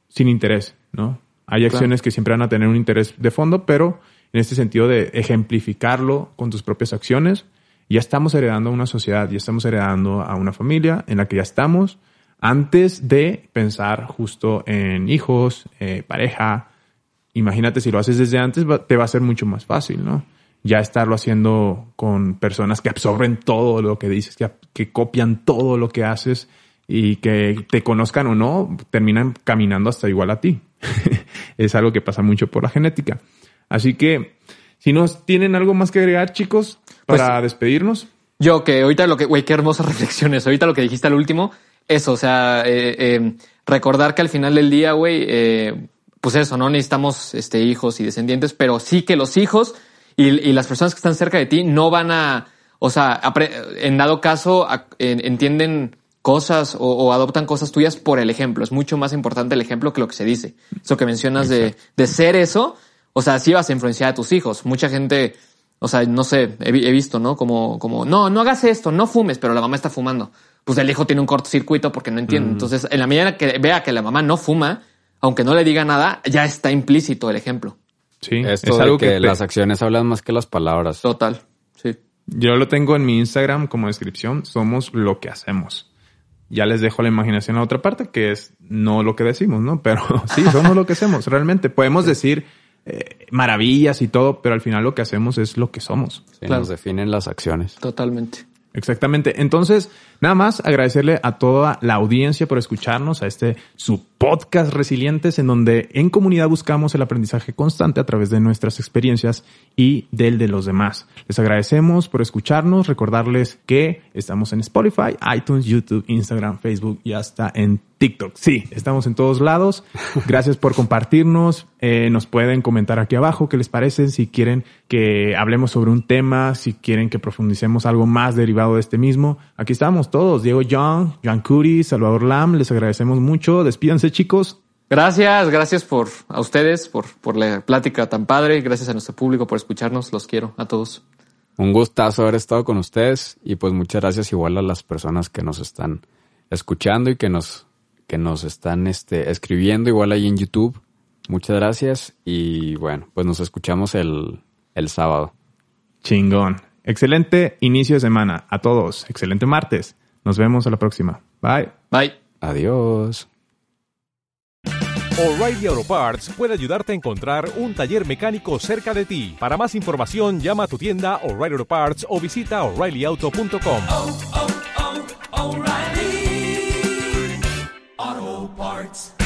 sin interés, ¿no? Hay acciones que siempre van a tener un interés de fondo, pero en este sentido de ejemplificarlo con tus propias acciones, ya estamos heredando a una sociedad, ya estamos heredando a una familia en la que ya estamos antes de pensar justo en hijos, eh, pareja. Imagínate si lo haces desde antes, te va a ser mucho más fácil, ¿no? Ya estarlo haciendo con personas que absorben todo lo que dices, que, que copian todo lo que haces y que te conozcan o no, terminan caminando hasta igual a ti. es algo que pasa mucho por la genética. Así que, si nos tienen algo más que agregar, chicos, para despedirnos. Yo que ahorita lo que, güey, qué hermosas reflexiones. Ahorita lo que dijiste al último, eso, o sea, eh, eh, recordar que al final del día, güey, eh, pues eso, no necesitamos este hijos y descendientes, pero sí que los hijos y, y las personas que están cerca de ti no van a, o sea, en dado caso a- en- entienden cosas o, o adoptan cosas tuyas por el ejemplo. Es mucho más importante el ejemplo que lo que se dice. Eso que mencionas de, de ser eso, o sea, sí vas a influenciar a tus hijos. Mucha gente, o sea, no sé, he, vi- he visto, ¿no? Como, como, no, no hagas esto, no fumes, pero la mamá está fumando. Pues el hijo tiene un cortocircuito porque no entiende. Entonces, en la medida que vea que la mamá no fuma, aunque no le diga nada, ya está implícito el ejemplo. Sí, Esto es de algo que, que, te- las acciones hablan más que las palabras. Total. Sí. yo lo tengo en mi Instagram como descripción. Somos lo que hacemos. Ya les dejo la imaginación a otra parte, que es no lo que decimos, ¿no? Pero sí, somos lo que hacemos. Realmente podemos decir eh, maravillas y todo, pero al final lo que hacemos es lo que somos. Sí, Claro. Nos definen las acciones. Totalmente. Exactamente. Entonces, nada más agradecerle a toda la audiencia por escucharnos a este su podcast Resilientes, en donde en comunidad buscamos el aprendizaje constante a través de nuestras experiencias y del de los demás. Les agradecemos por escucharnos, recordarles que estamos en Spotify, iTunes, YouTube, Instagram, Facebook y hasta en TikTok. Sí, estamos en todos lados. Gracias por compartirnos. Eh, nos pueden comentar aquí abajo qué les parece, si quieren que hablemos sobre un tema, si quieren que profundicemos algo más derivado de este mismo. Aquí estamos todos. Diego Young, Joan Curi, Salvador Lam. Les agradecemos mucho. Despídanse, chicos. Gracias, gracias por a ustedes, por, por la plática tan padre. Gracias a nuestro público por escucharnos. Los quiero a todos. Un gustazo haber estado con ustedes y pues muchas gracias igual a las personas que nos están escuchando y que nos, que nos están este, escribiendo igual ahí en YouTube. Muchas gracias y bueno, pues nos escuchamos el, el sábado. Chingón. Excelente inicio de semana a todos. Excelente martes. Nos vemos a la próxima. Bye. Bye. Adiós. O'Reilly Auto Parts puede ayudarte a encontrar un taller mecánico cerca de ti. Para más información, llama a tu tienda O'Reilly Auto Parts o visita oreillyauto.com. parts.